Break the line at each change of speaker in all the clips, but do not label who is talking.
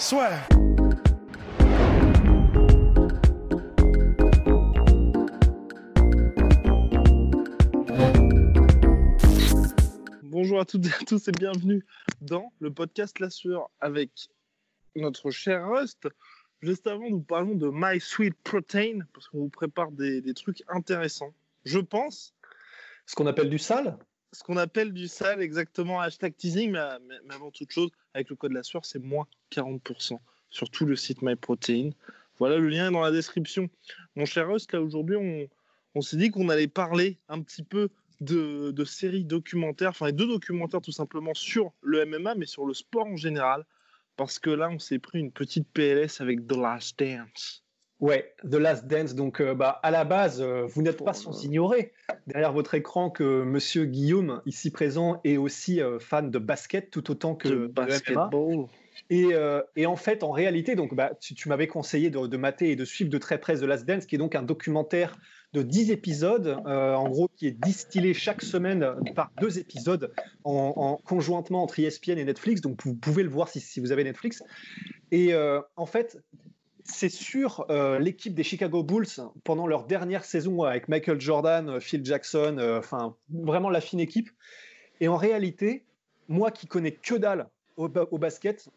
Soit. Bonjour à toutes et à tous et bienvenue dans le podcast La Sueur avec notre cher Rust. Juste avant, nous parlons de My Sweet Protein parce qu'on vous prépare des, des trucs intéressants. Je pense.
Ce qu'on appelle du sale
Ce qu'on appelle du sale, exactement. Hashtag teasing, mais, avant toute chose, avec le code La Sueur, c'est moins 40% sur tout le site My Protein. Voilà, le lien est dans la description. Mon cher Rust, là aujourd'hui, on, s'est dit qu'on allait parler un petit peu de, de séries documentaires, enfin deux documentaires tout simplement sur le MMA, mais sur le sport en général, parce que là, on s'est pris une petite PLS avec The Last Dance.
Ouais, The Last Dance. Donc, euh, bah, à la base, euh, vous n'êtes pas sans ignorer derrière votre écran que Monsieur Guillaume, ici présent, est aussi euh, fan de basket tout autant que
de basketball.
Et, euh, et en fait, en réalité, donc, bah, tu, tu m'avais conseillé de, de mater et de suivre de très près The Last Dance, qui est donc un documentaire de 10 épisodes, euh, en gros, qui est distillé chaque semaine par deux épisodes en, en- conjointement entre ESPN et Netflix. Donc, vous pouvez le voir si, si vous avez Netflix. Et euh, en fait, c'est sur euh, l'équipe des Chicago Bulls pendant leur dernière saison avec Michael Jordan, euh, Phil Jackson, euh, enfin vraiment la fine équipe. Et en réalité, moi qui connais que dalle au, ba- au basket,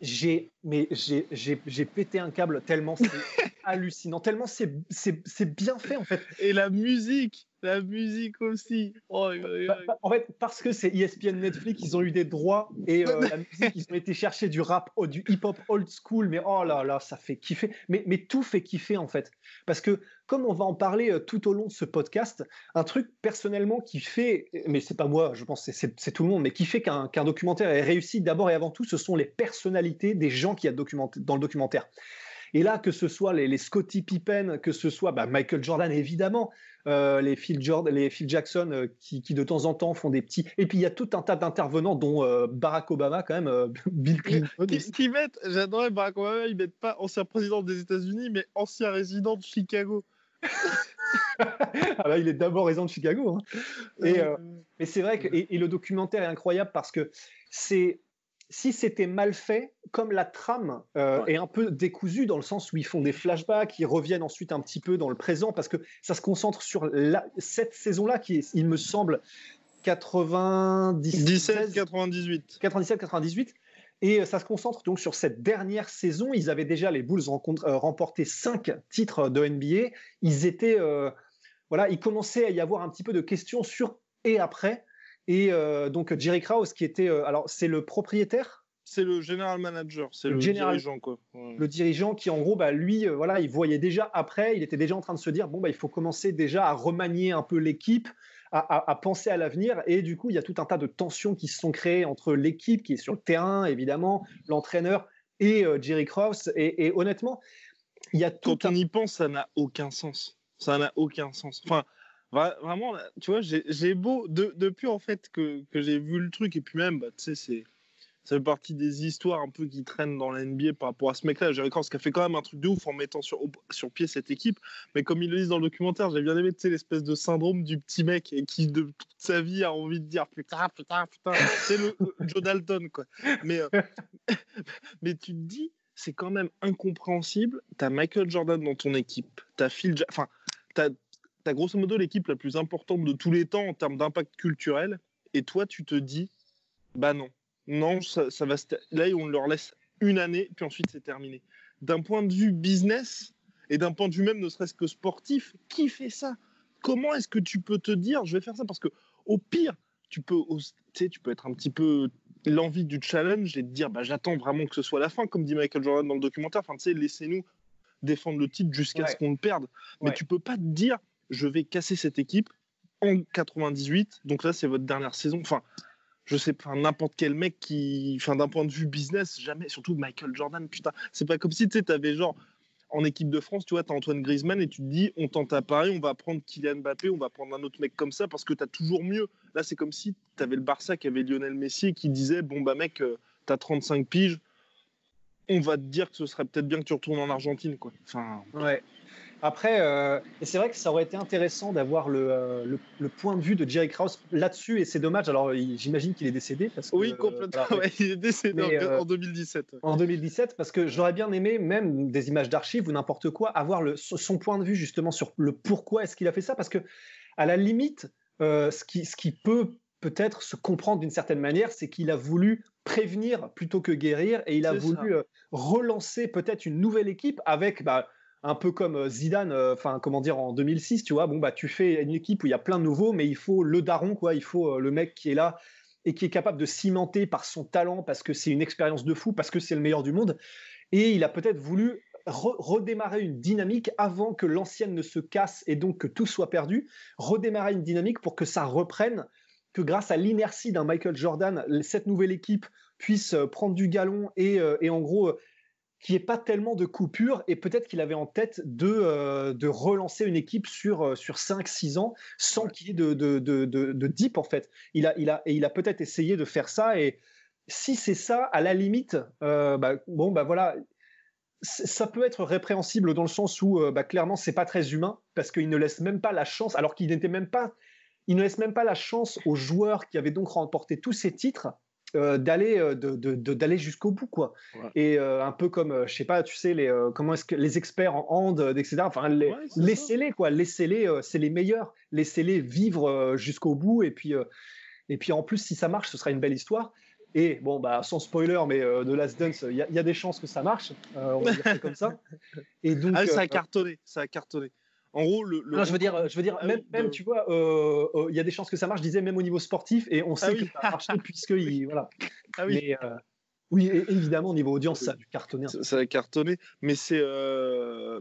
j'ai mais j'ai pété un câble tellement c'est hallucinant, tellement c'est bien fait en fait.
Et la musique, la musique aussi. Oh,
Bah, bah, en fait, parce que c'est ESPN Netflix, ils ont eu des droits et euh, la musique, ils ont été chercher du rap, oh, du hip-hop old school, mais oh là là, ça fait kiffer. Mais, mais tout fait kiffer en fait. Parce que comme on va en parler euh, tout au long de ce podcast, un truc personnellement qui fait, mais c'est pas moi, je pense c'est- tout le monde, mais qui fait qu'un qu'un documentaire est réussi d'abord et avant tout, ce sont les personnalités des gens qui y a documenté- dans le documentaire. Et là, que ce soit les, les Scottie Pippen, que ce soit bah, Michael Jordan évidemment, euh, les, Phil Jordan, les Phil Jackson euh, qui, qui de temps en temps font des petits. Et puis il y a tout un tas d'intervenants, dont euh, Barack Obama, quand même, Bill Clinton.
Qui, qui mettent, j'adorais Barack Obama, ils mettent pas ancien président des États-Unis, mais ancien résident de Chicago.
Ah bah, il est d'abord résident de Chicago. hein. Et, Mais c'est vrai que et, et le documentaire est incroyable parce que c'est si c'était mal fait, comme la trame euh,
Ouais.
est un peu décousue dans le sens où ils font des flashbacks, ils reviennent ensuite un petit peu dans le présent parce que ça se concentre sur la- cette saison-là qui est, il me semble, 97,
17, 98.
97-98. Et euh, ça se concentre donc sur cette dernière saison. Ils avaient déjà, les Bulls, euh, remporté cinq titres de NBA. Ils étaient, euh, voilà, il commençait à y avoir un petit peu de questions sur et après. Et euh, donc Jerry Krause, qui était, euh, alors c'est le propriétaire,
C'est le general manager, c'est
Le
dirigeant, quoi. Ouais.
le dirigeant, qui en gros, bah, lui, euh, voilà, il voyait déjà après, il était déjà en train de se dire, bon, bah, il faut commencer déjà à remanier un peu l'équipe, à, à- à penser à l'avenir. Et du coup, il y a tout un tas de tensions qui se sont créées entre l'équipe qui est sur le terrain, évidemment, l'entraîneur et euh, Jerry Krause. Et, et honnêtement, il y a tout
Quand
un
on y pense, ça n'a aucun sens. Ça n'a aucun sens. Enfin, vraiment, tu vois, j'ai beau, de- depuis en fait que, que j'ai vu le truc, et puis même, bah, tu sais, c'est. Ça fait partie des histoires un peu qui traînent dans la NBA par rapport à ce mec-là. Jerry Krause qui a fait quand même un truc de ouf en mettant sur, sur pied cette équipe. Mais comme ils le disent dans le documentaire, j'ai bien aimé tu sais, l'espèce de syndrome du petit mec qui, de toute sa vie, a envie de dire putain, putain, putain. C'est le, Joe Dalton, quoi. Mais, euh, mais tu te dis, c'est quand même incompréhensible. T'as Michael Jordan dans ton équipe, t'as Phil, enfin, t'as as grosso modo l'équipe la plus importante de tous les temps en termes d'impact culturel, et toi tu te dis, bah non, non, ça, ça va. Là, on leur laisse une année, puis ensuite c'est terminé. D'un point de vue business et d'un point de vue même, ne serait-ce que sportif, qui fait ça? Comment est-ce que tu peux te dire, je vais faire ça? Parce que au pire, tu peux, tu sais, tu peux être un petit peu l'envie du challenge et te dire, bah, j'attends vraiment que ce soit la fin, comme dit Michael Jordan dans le documentaire. Enfin, tu sais, laissez-nous défendre le titre jusqu'à
Ouais.
ce qu'on le perde. Mais
Ouais.
tu peux pas te dire, je vais casser cette équipe en 98. Donc là, c'est votre dernière saison. Enfin, je sais pas, n'importe quel mec qui, enfin, d'un point de vue business, jamais, surtout Michael Jordan, putain, c'est pas comme si tu avais genre en équipe de France, tu vois, tu as Antoine Griezmann et tu te dis, on tente à Paris, on va prendre Kylian Mbappé, on va prendre un autre mec comme ça parce que tu as toujours mieux. Là, c'est comme si tu avais le Barça qui avait Lionel Messi et qui disait, bon, bah mec, tu as 35 piges, on va te dire que ce serait peut-être bien que tu retournes en Argentine, quoi. Enfin.
Ouais. Après, euh, et c'est vrai que ça aurait été intéressant d'avoir le, euh, le, point de vue de Jerry Krause là-dessus, et c'est dommage. Alors, j'imagine qu'il est décédé. Parce que,
oui, complètement. il est décédé en, 2017.
Euh, en 2017, parce que j'aurais bien aimé, même des images d'archives ou n'importe quoi, avoir le, son point de vue justement sur le pourquoi est-ce qu'il a fait ça. Parce que, à la limite, ce, qui, ce qui peut peut-être se comprendre d'une certaine manière, c'est qu'il a voulu prévenir plutôt que guérir, et il a voulu relancer peut-être une nouvelle équipe avec. Bah, un peu comme euh, Zidane, euh, enfin comment dire en 2006, tu vois, bon bah tu fais une équipe où il y a plein de nouveaux, mais il faut le daron quoi, il faut euh, le mec qui est là et qui est capable de cimenter par son talent parce que c'est une expérience de fou, parce que c'est le meilleur du monde. Et il a peut-être voulu redémarrer une dynamique avant que l'ancienne ne se casse et donc que tout soit perdu, redémarrer une dynamique pour que ça reprenne, que grâce à l'inertie d'un Michael Jordan, cette nouvelle équipe puisse prendre du galon et, et en gros qui est pas tellement de coupure et peut-être qu'il avait en tête de, euh, de relancer une équipe sur, euh, sur 5-6 ans sans qu'il y ait de, de, de, de, deep en fait. Il a, il a, et il a peut-être essayé de faire ça et si c'est ça, à la limite, euh, bah, bon, bah voilà, ça peut être répréhensible dans le sens où bah, clairement c'est pas très humain parce qu'il ne laisse même pas la chance, alors qu'il n'était même pas, il ne laisse même pas la chance aux joueurs qui avaient donc remporté tous ces titres euh, d'aller euh, d'aller jusqu'au bout quoi. Et euh, un peu comme je sais pas tu sais les comment est-ce que les experts en hand etc enfin laissez-les quoi. Laissez-les c'est les meilleurs. Laissez-les vivre jusqu'au bout. Et puis et puis en plus si ça marche ce sera une belle histoire. Et bon bah sans spoiler mais de Last Dance il y, y, a des chances que ça marche. On va dire comme ça.
Et donc ah, ça a cartonné ça a cartonné en gros, le.
Non, je veux dire, je veux dire, ah même, même tu vois, euh, euh, il y a des chances que ça marche. Je disais même au niveau sportif, et on ah sait que ça a marché puisque il, voilà. Ah oui. Mais, euh, oui, évidemment, au niveau audience, ça a dû cartonner.
Ça, a cartonné, mais c'est,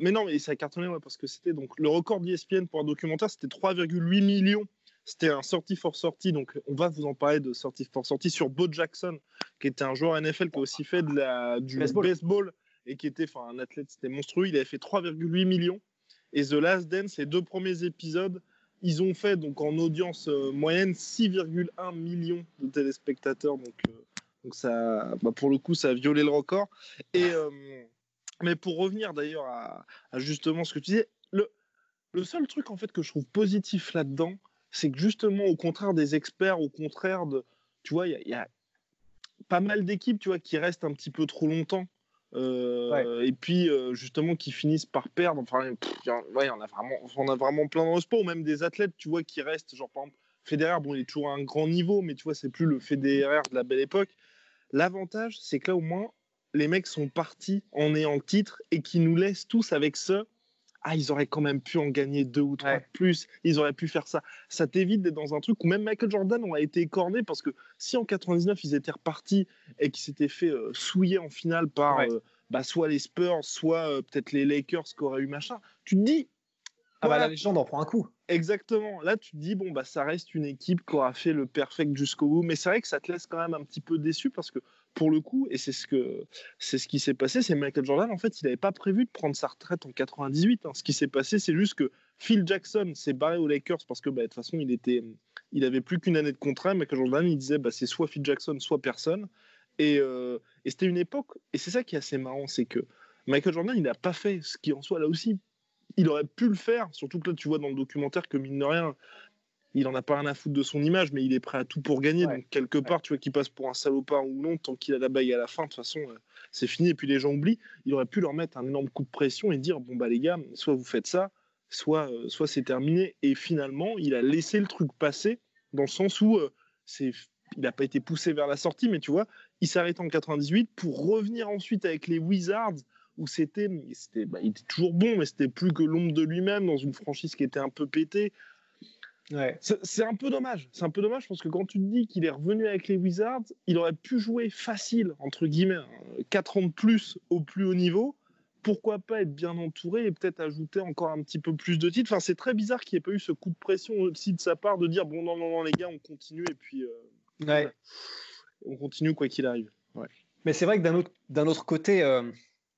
mais non, mais ça a cartonné, ouais, parce que c'était donc le record d'ESPN pour un documentaire, c'était 3,8 millions. C'était un sortie for sortie, donc on va vous en parler de sortie for sortie sur Bo Jackson, qui était un joueur NFL qui a aussi fait de la, du baseball, baseball et qui était, enfin, un athlète, c'était monstrueux. Il avait fait 3,8 millions. Et The Last Dance, les deux premiers épisodes, ils ont fait donc en audience euh, moyenne 6,1 millions de téléspectateurs. Donc, euh, donc ça, bah, pour le coup, ça a violé le record. Et, euh, mais pour revenir d'ailleurs à, justement ce que tu disais, le, le seul truc en fait que je trouve positif là-dedans, c'est que justement, au contraire des experts, au contraire de, tu vois, il y, y, a pas mal d'équipes, tu vois, qui restent un petit peu trop longtemps euh, et puis euh, justement qui finissent par perdre. Enfin, y, en a vraiment, on a vraiment plein dans le sport, ou même des athlètes, tu vois, qui restent, genre par exemple Federer, bon, il est toujours à un grand niveau, mais tu vois, c'est plus le Federer de la belle époque. L'avantage, c'est que là, au moins, les mecs sont partis en ayant titre et qui nous laissent tous avec ce ah, ils auraient quand même pu en gagner deux ou trois de plus, ils auraient pu faire ça. Ça t'évite d'être dans un truc où même Michael Jordan a été écorné parce que si en 99 ils étaient repartis et qu'ils s'étaient fait euh, souiller en finale par euh, bah, soit les Spurs, soit euh, peut-être les Lakers qui auraient eu machin, tu te dis.
Ah bah la légende en prend un coup.
Exactement. Là, tu te dis, bon, bah, ça reste une équipe qui aura fait le perfect jusqu'au bout. Mais c'est vrai que ça te laisse quand même un petit peu déçu parce que pour le coup, et c'est ce que c'est ce qui s'est passé, c'est Michael Jordan. En fait, il n'avait pas prévu de prendre sa retraite en 98. Hein. Ce qui s'est passé, c'est juste que Phil Jackson s'est barré aux Lakers parce que bah, de toute façon, il était, il avait plus qu'une année de contrat. Michael Jordan, il disait, bah, c'est soit Phil Jackson, soit personne. Et, euh, c'était une époque, et c'est ça qui est assez marrant, c'est que Michael Jordan, il n'a pas fait ce qui en soit là aussi. Il aurait pu le faire, surtout que là, tu vois dans le documentaire que mine de rien, il en a pas rien à foutre de son image, mais il est prêt à tout pour gagner. Donc, quelque part, tu vois, qu'il passe pour un salopard ou non, tant qu'il a la bague à la fin, de toute façon, euh, c'est fini. Et puis les gens oublient. Il aurait pu leur mettre un énorme coup de pression et dire bon, bah, les gars, soit vous faites ça, soit, euh, soit c'est terminé. Et finalement, il a laissé le truc passer dans le sens où euh, c'est il n'a pas été poussé vers la sortie, mais tu vois, il s'arrête en 98 pour revenir ensuite avec les Wizards où c'était, bah, il était toujours bon, mais c'était plus que l'ombre de lui-même dans une franchise qui était un peu pétée. C'est un peu dommage. C'est un peu dommage parce que quand tu te dis qu'il est revenu avec les Wizards, il aurait pu jouer facile, entre guillemets, 4 hein, ans de plus au plus haut niveau. Pourquoi pas être bien entouré et peut-être ajouter encore un petit peu plus de titres C'est très bizarre qu'il n'y ait pas eu ce coup de pression aussi de sa part de dire bon, non, non, non, les gars, on continue et puis. Euh, On continue quoi qu'il arrive.
Mais c'est vrai que d'un autre, d'un autre côté, euh,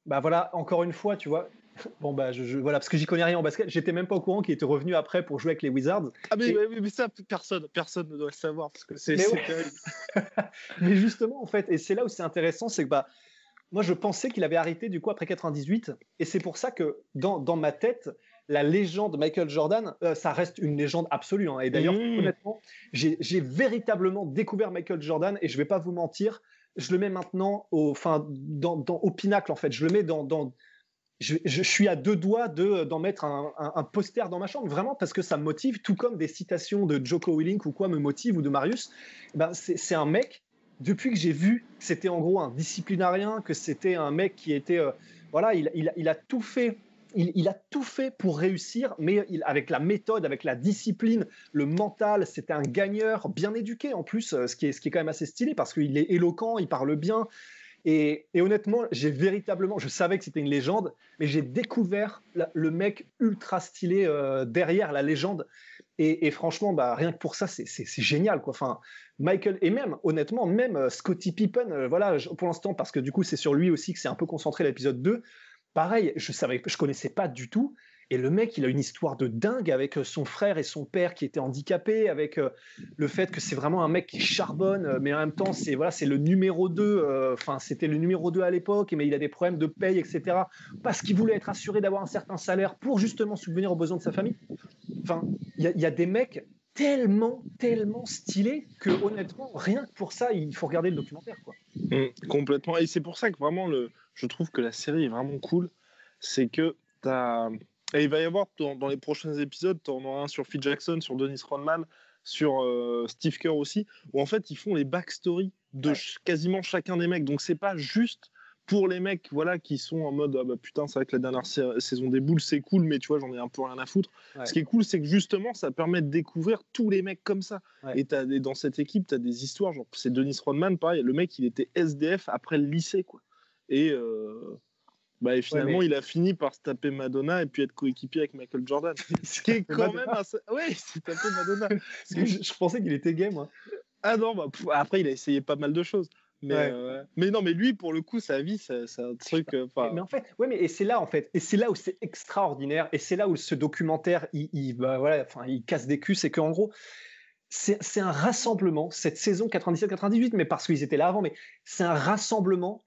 bah voilà, encore une fois, tu vois, Bon bah je, voilà parce que j'y connais rien en basket, j'étais même pas au courant qu'il était revenu après pour jouer avec les Wizards.
Ah mais, mais, ça personne personne ne doit le savoir parce que c'est
mais, mais, justement en fait et c'est là où c'est intéressant c'est que bah moi je pensais qu'il avait arrêté du coup après 98 et c'est pour ça que dans, dans ma tête la légende Michael Jordan euh, ça reste une légende absolue hein. et d'ailleurs mmh. honnêtement j'ai véritablement découvert Michael Jordan et je vais pas vous mentir je le mets maintenant au enfin dans, dans au pinacle en fait je le mets dans, dans je, suis à deux doigts de d'en mettre un, poster dans ma chambre, vraiment parce que ça me motive, tout comme des citations de Joko Willink ou quoi me motivent ou de Marius. Eh ben c'est un mec. Depuis que j'ai vu que c'était en gros un disciplinarien, que c'était un mec qui était euh, voilà, il, il, a tout fait. Il, a tout fait pour réussir, mais avec la méthode, avec la discipline, le mental, c'était un gagneur bien éduqué en plus, euh, ce qui est, ce qui est quand même assez stylé parce qu'il est éloquent, il parle bien, et, honnêtement, j'ai véritablement, je savais que c'était une légende, mais j'ai découvert le mec ultra stylé euh, derrière la légende. Et, franchement, bah, rien que pour ça, c'est génial. Quoi. Enfin, Michael, et même, honnêtement, même euh, Scotty Pippen, euh, voilà, pour l'instant, parce que du coup, c'est sur lui aussi que c'est un peu concentré l'épisode 2. Pareil, je savais, je connaissais pas du tout. Et le mec, il a une histoire de dingue avec euh, son frère et son père qui étaient handicapés, avec euh, le fait que c'est vraiment un mec qui charbonne, euh, mais en même temps, c'est voilà, le numéro 2. Enfin, c'était le numéro 2 à l'époque, mais il a des problèmes de paye, etc. Parce qu'il voulait être assuré d'avoir un certain salaire pour justement subvenir aux besoins de sa famille. Enfin, il y, a des mecs tellement, tellement stylés que honnêtement, rien que pour ça, il faut regarder le documentaire. Quoi.
Mmh, complètement. Et c'est pour ça que vraiment, le, je trouve que la série est vraiment cool. C'est que tu as et il va y avoir dans, les prochains épisodes, tu en auras un sur Phil Jackson, sur Dennis Rodman, sur euh, Steve Kerr aussi, où en fait ils font les backstories de quasiment chacun des mecs. Donc c'est pas juste pour les mecs voilà qui sont en mode ah bah putain c'est vrai que la dernière saison des boules c'est cool mais tu vois j'en ai un peu rien à foutre. Ce qui est cool c'est que justement ça permet de découvrir tous les mecs comme ça. Et, as dans cette équipe tu as des histoires genre c'est Dennis Rodman pareil le mec il était SDF après le lycée quoi. Et euh, bah, et finalement, il a fini par se taper Madonna et puis être coéquipier avec Michael Jordan. Ce qui est quand même assez. Oui, il s'est tapé Madonna.
je, pensais qu'il était gay, moi.
Ah non, bah, après, il a essayé pas mal de choses. Mais, euh, mais non, mais lui, pour le coup, sa vie, c'est un truc. Euh,
mais en fait, ouais, mais et c'est là, en fait, et c'est là où c'est extraordinaire, et c'est là où ce documentaire, il, il bah, voilà, enfin, il casse des culs, c'est qu'en gros, c'est un rassemblement, cette saison 97-98, mais parce qu'ils étaient là avant, mais c'est un rassemblement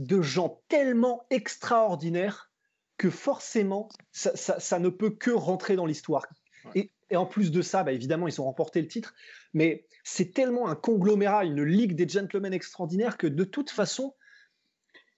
de gens tellement extraordinaires que forcément, ça, ne peut que rentrer dans l'histoire. Et, en plus de ça, bah, évidemment, ils ont remporté le titre, mais c'est tellement un conglomérat, une ligue des gentlemen extraordinaires que de toute façon,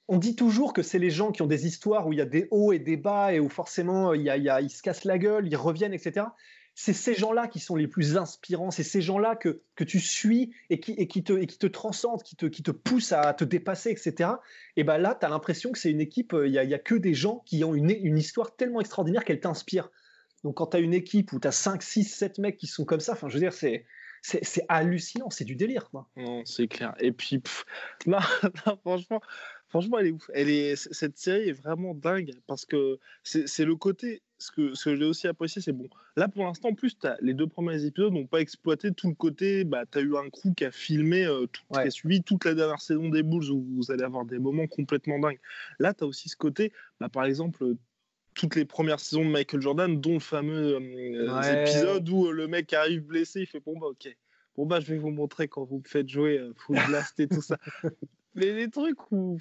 on dit toujours que c'est les gens qui ont des histoires où il y a des hauts et des bas et où forcément il, y a, ils se cassent la gueule, ils reviennent, etc c'est ces gens-là qui sont les plus inspirants, c'est ces gens-là que, que tu suis et qui, et qui, te, et qui te transcendent, qui te, qui te poussent à te dépasser, etc. Et ben là, tu as l'impression que c'est une équipe, il n'y a, a, que des gens qui ont une, une histoire tellement extraordinaire qu'elle t'inspire. Donc quand tu as une équipe où tu as 5, 6, 7 mecs qui sont comme ça, enfin je veux dire, c'est, c'est, hallucinant, c'est du délire. Quoi.
Non, c'est clair. Et puis, non, franchement, franchement, elle est ouf. Elle est, cette série est vraiment dingue parce que c'est, le côté ce que, ce que j'ai aussi apprécié, c'est bon. Là, pour l'instant, en plus, as, les deux premiers épisodes n'ont pas exploité tout le côté. Bah, tu as eu un crew qui a filmé, euh, tout, qui a suivi toute la dernière saison des Bulls où vous allez avoir des moments complètement dingues. Là, tu as aussi ce côté, bah, par exemple, toutes les premières saisons de Michael Jordan, dont le fameux euh, épisode où euh, le mec arrive blessé, il fait bon, bah, ok. Bon, bah, je vais vous montrer quand vous me faites jouer Full Blast et tout ça. Mais les trucs où.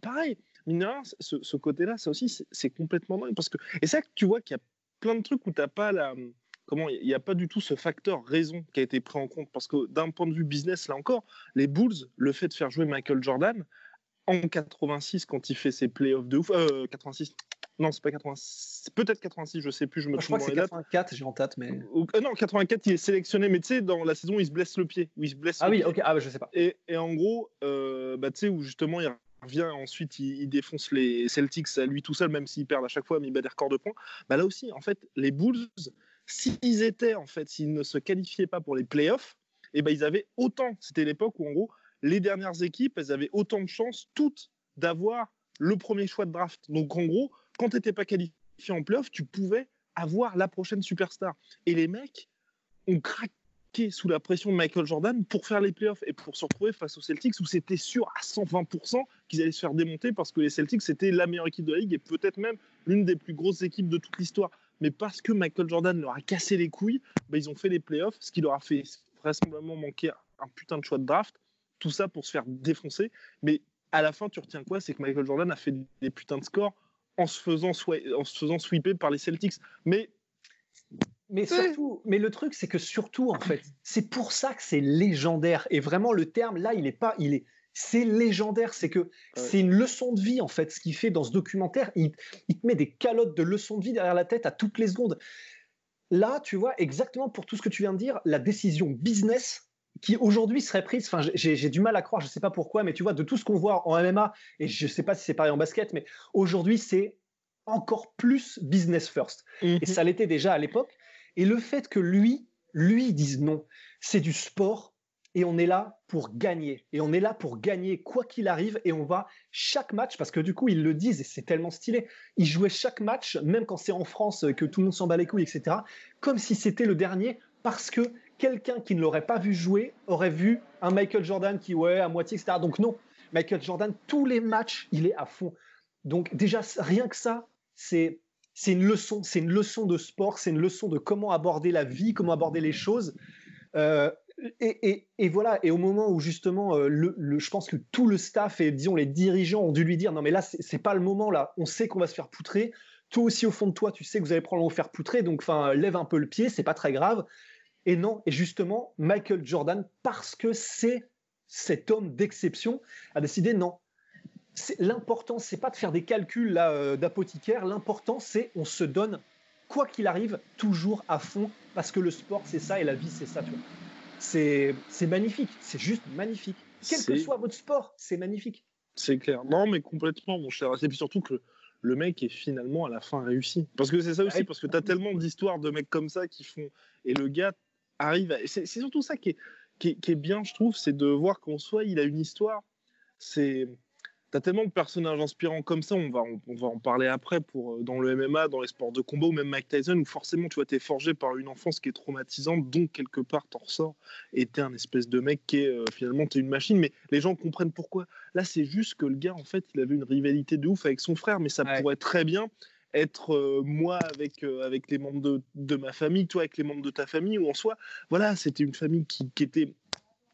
pareil, mineur, ce, ce côté-là, ça aussi, c'est complètement dingue. Parce que, et que tu vois qu'il y a plein de trucs où tu n'as pas la. Comment il n'y a pas du tout ce facteur raison qui a été pris en compte parce que d'un point de vue business là encore les Bulls le fait de faire jouer Michael Jordan en 86 quand il fait ses playoffs de ouf 86 euh, non c'est pas 86 peut-être 86 je sais plus je me
je crois que c'est 84 j'ai en tête mais
euh, non 84 il est sélectionné mais tu sais dans la saison il se blesse le pied il se blesse
ah oui ok ah bah, je sais pas
et, et en gros euh, bah, tu sais où justement il revient ensuite, il, défonce les Celtics à lui tout seul, même s'ils perdent à chaque fois, mais il bat des records de points. Bah là aussi, en fait, les Bulls, s'ils étaient, en fait, s'ils ne se qualifiaient pas pour les playoffs, et eh ben ils avaient autant, c'était l'époque où en gros, les dernières équipes, elles avaient autant de chances toutes d'avoir le premier choix de draft. Donc en gros, quand tu n'étais pas qualifié en playoffs, tu pouvais avoir la prochaine superstar. Et les mecs ont craqué sous la pression de Michael Jordan pour faire les playoffs et pour se retrouver face aux Celtics où c'était sûr à 120% qu'ils allaient se faire démonter parce que les Celtics c'était la meilleure équipe de la ligue et peut-être même l'une des plus grosses équipes de toute l'histoire. Mais parce que Michael Jordan leur a cassé les couilles, bah, ils ont fait les playoffs, ce qui leur a fait vraisemblablement manquer un putain de choix de draft. Tout ça pour se faire défoncer. Mais à la fin, tu retiens quoi? C'est que Michael Jordan a fait des putains de scores en se faisant, en se faisant sweeper par les Celtics. Mais
mais surtout, mais le truc, c'est que surtout, en fait, c'est pour ça que c'est légendaire. Et vraiment, le terme, là, il est pas, il est, c'est légendaire. C'est que c'est une leçon de vie, en fait, ce qu'il fait dans ce documentaire. Il, il, te met des calottes de leçons de vie derrière la tête à toutes les secondes. Là, tu vois, exactement pour tout ce que tu viens de dire, la décision business qui aujourd'hui serait prise, enfin j'ai du mal à croire, je ne sais pas pourquoi, mais tu vois, de tout ce qu'on voit en MMA, et je ne sais pas si c'est pareil en basket, mais aujourd'hui c'est encore plus business first. Et mhm. ça l'était déjà à l'époque. Et le fait que lui, lui dise non, c'est du sport et on est là pour gagner. Et on est là pour gagner quoi qu'il arrive et on va chaque match, parce que du coup ils le disent et c'est tellement stylé, ils jouaient chaque match, même quand c'est en France, que tout le monde s'en bat les couilles, etc., comme si c'était le dernier, parce que quelqu'un qui ne l'aurait pas vu jouer aurait vu un Michael Jordan qui, ouais, à moitié, etc. Donc non, Michael Jordan, tous les matchs, il est à fond. Donc déjà, rien que ça, c'est une leçon, c'est une leçon de sport, c'est une leçon de comment aborder la vie, comment aborder les choses. Euh, et, voilà, et au moment où justement, euh, le, je pense que tout le staff et disons les dirigeants ont dû lui dire non mais là c'est pas le moment là, on sait qu'on va se faire poutrer. Toi aussi au fond de toi, tu sais que vous allez probablement vous faire poutrer, donc enfin lève un peu le pied, c'est pas très grave. Et non, et justement Michael Jordan parce que c'est cet homme d'exception a décidé non, l'important, c'est pas de faire des calculs euh, d'apothicaire. L'important, c'est on se donne, quoi qu'il arrive, toujours à fond, parce que le sport, c'est ça et la vie, c'est ça. C'est magnifique, c'est juste magnifique. Quel que soit votre sport, c'est magnifique.
C'est clair. Non, mais complètement, mon cher. Et puis surtout que le mec est finalement à la fin réussi. Parce que c'est ça aussi, parce que tu as tellement d'histoires de mecs comme ça qui font. Et le gars arrive. C'est surtout ça qui est, qui qui est bien, je trouve, c'est de voir qu'en soi, il a une histoire. C'est T'as tellement de personnages inspirants comme ça, on va, on, va en parler après pour, euh, dans le MMA, dans les sports de combat ou même Mike Tyson, où forcément tu vois, t'es forgé par une enfance qui est traumatisante, donc quelque part t'en ressors et t'es un espèce de mec qui est euh, finalement t'es une machine, mais les gens comprennent pourquoi. Là, c'est juste que le gars, en fait, il avait une rivalité de ouf avec son frère, mais ça pourrait très bien être euh, moi avec, avec les membres de, de, ma famille, toi avec les membres de ta famille, ou en soi, voilà, c'était une famille qui, qui était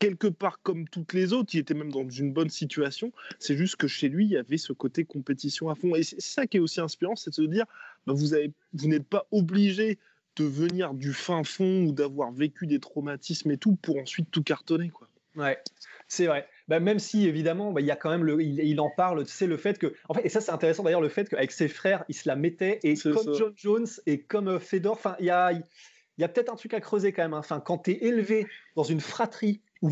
quelque part comme toutes les autres, il était même dans une bonne situation. C'est juste que chez lui, il y avait ce côté compétition à fond. Et c'est ça qui est aussi inspirant, c'est de se dire, bah, vous n'êtes pas obligé de venir du fin fond ou d'avoir vécu des traumatismes et tout pour ensuite tout cartonner. Quoi.
Ouais, c'est vrai. Bah, même si évidemment, bah, il y a quand même le, il, en parle, c'est le fait que, en fait, et ça c'est intéressant d'ailleurs le fait qu'avec ses frères, il se la mettait et comme John Jones et comme euh, Fedor, enfin, il y a, il y a peut-être un truc à creuser quand même. Hein. Enfin, quand tu es élevé dans une fratrie ou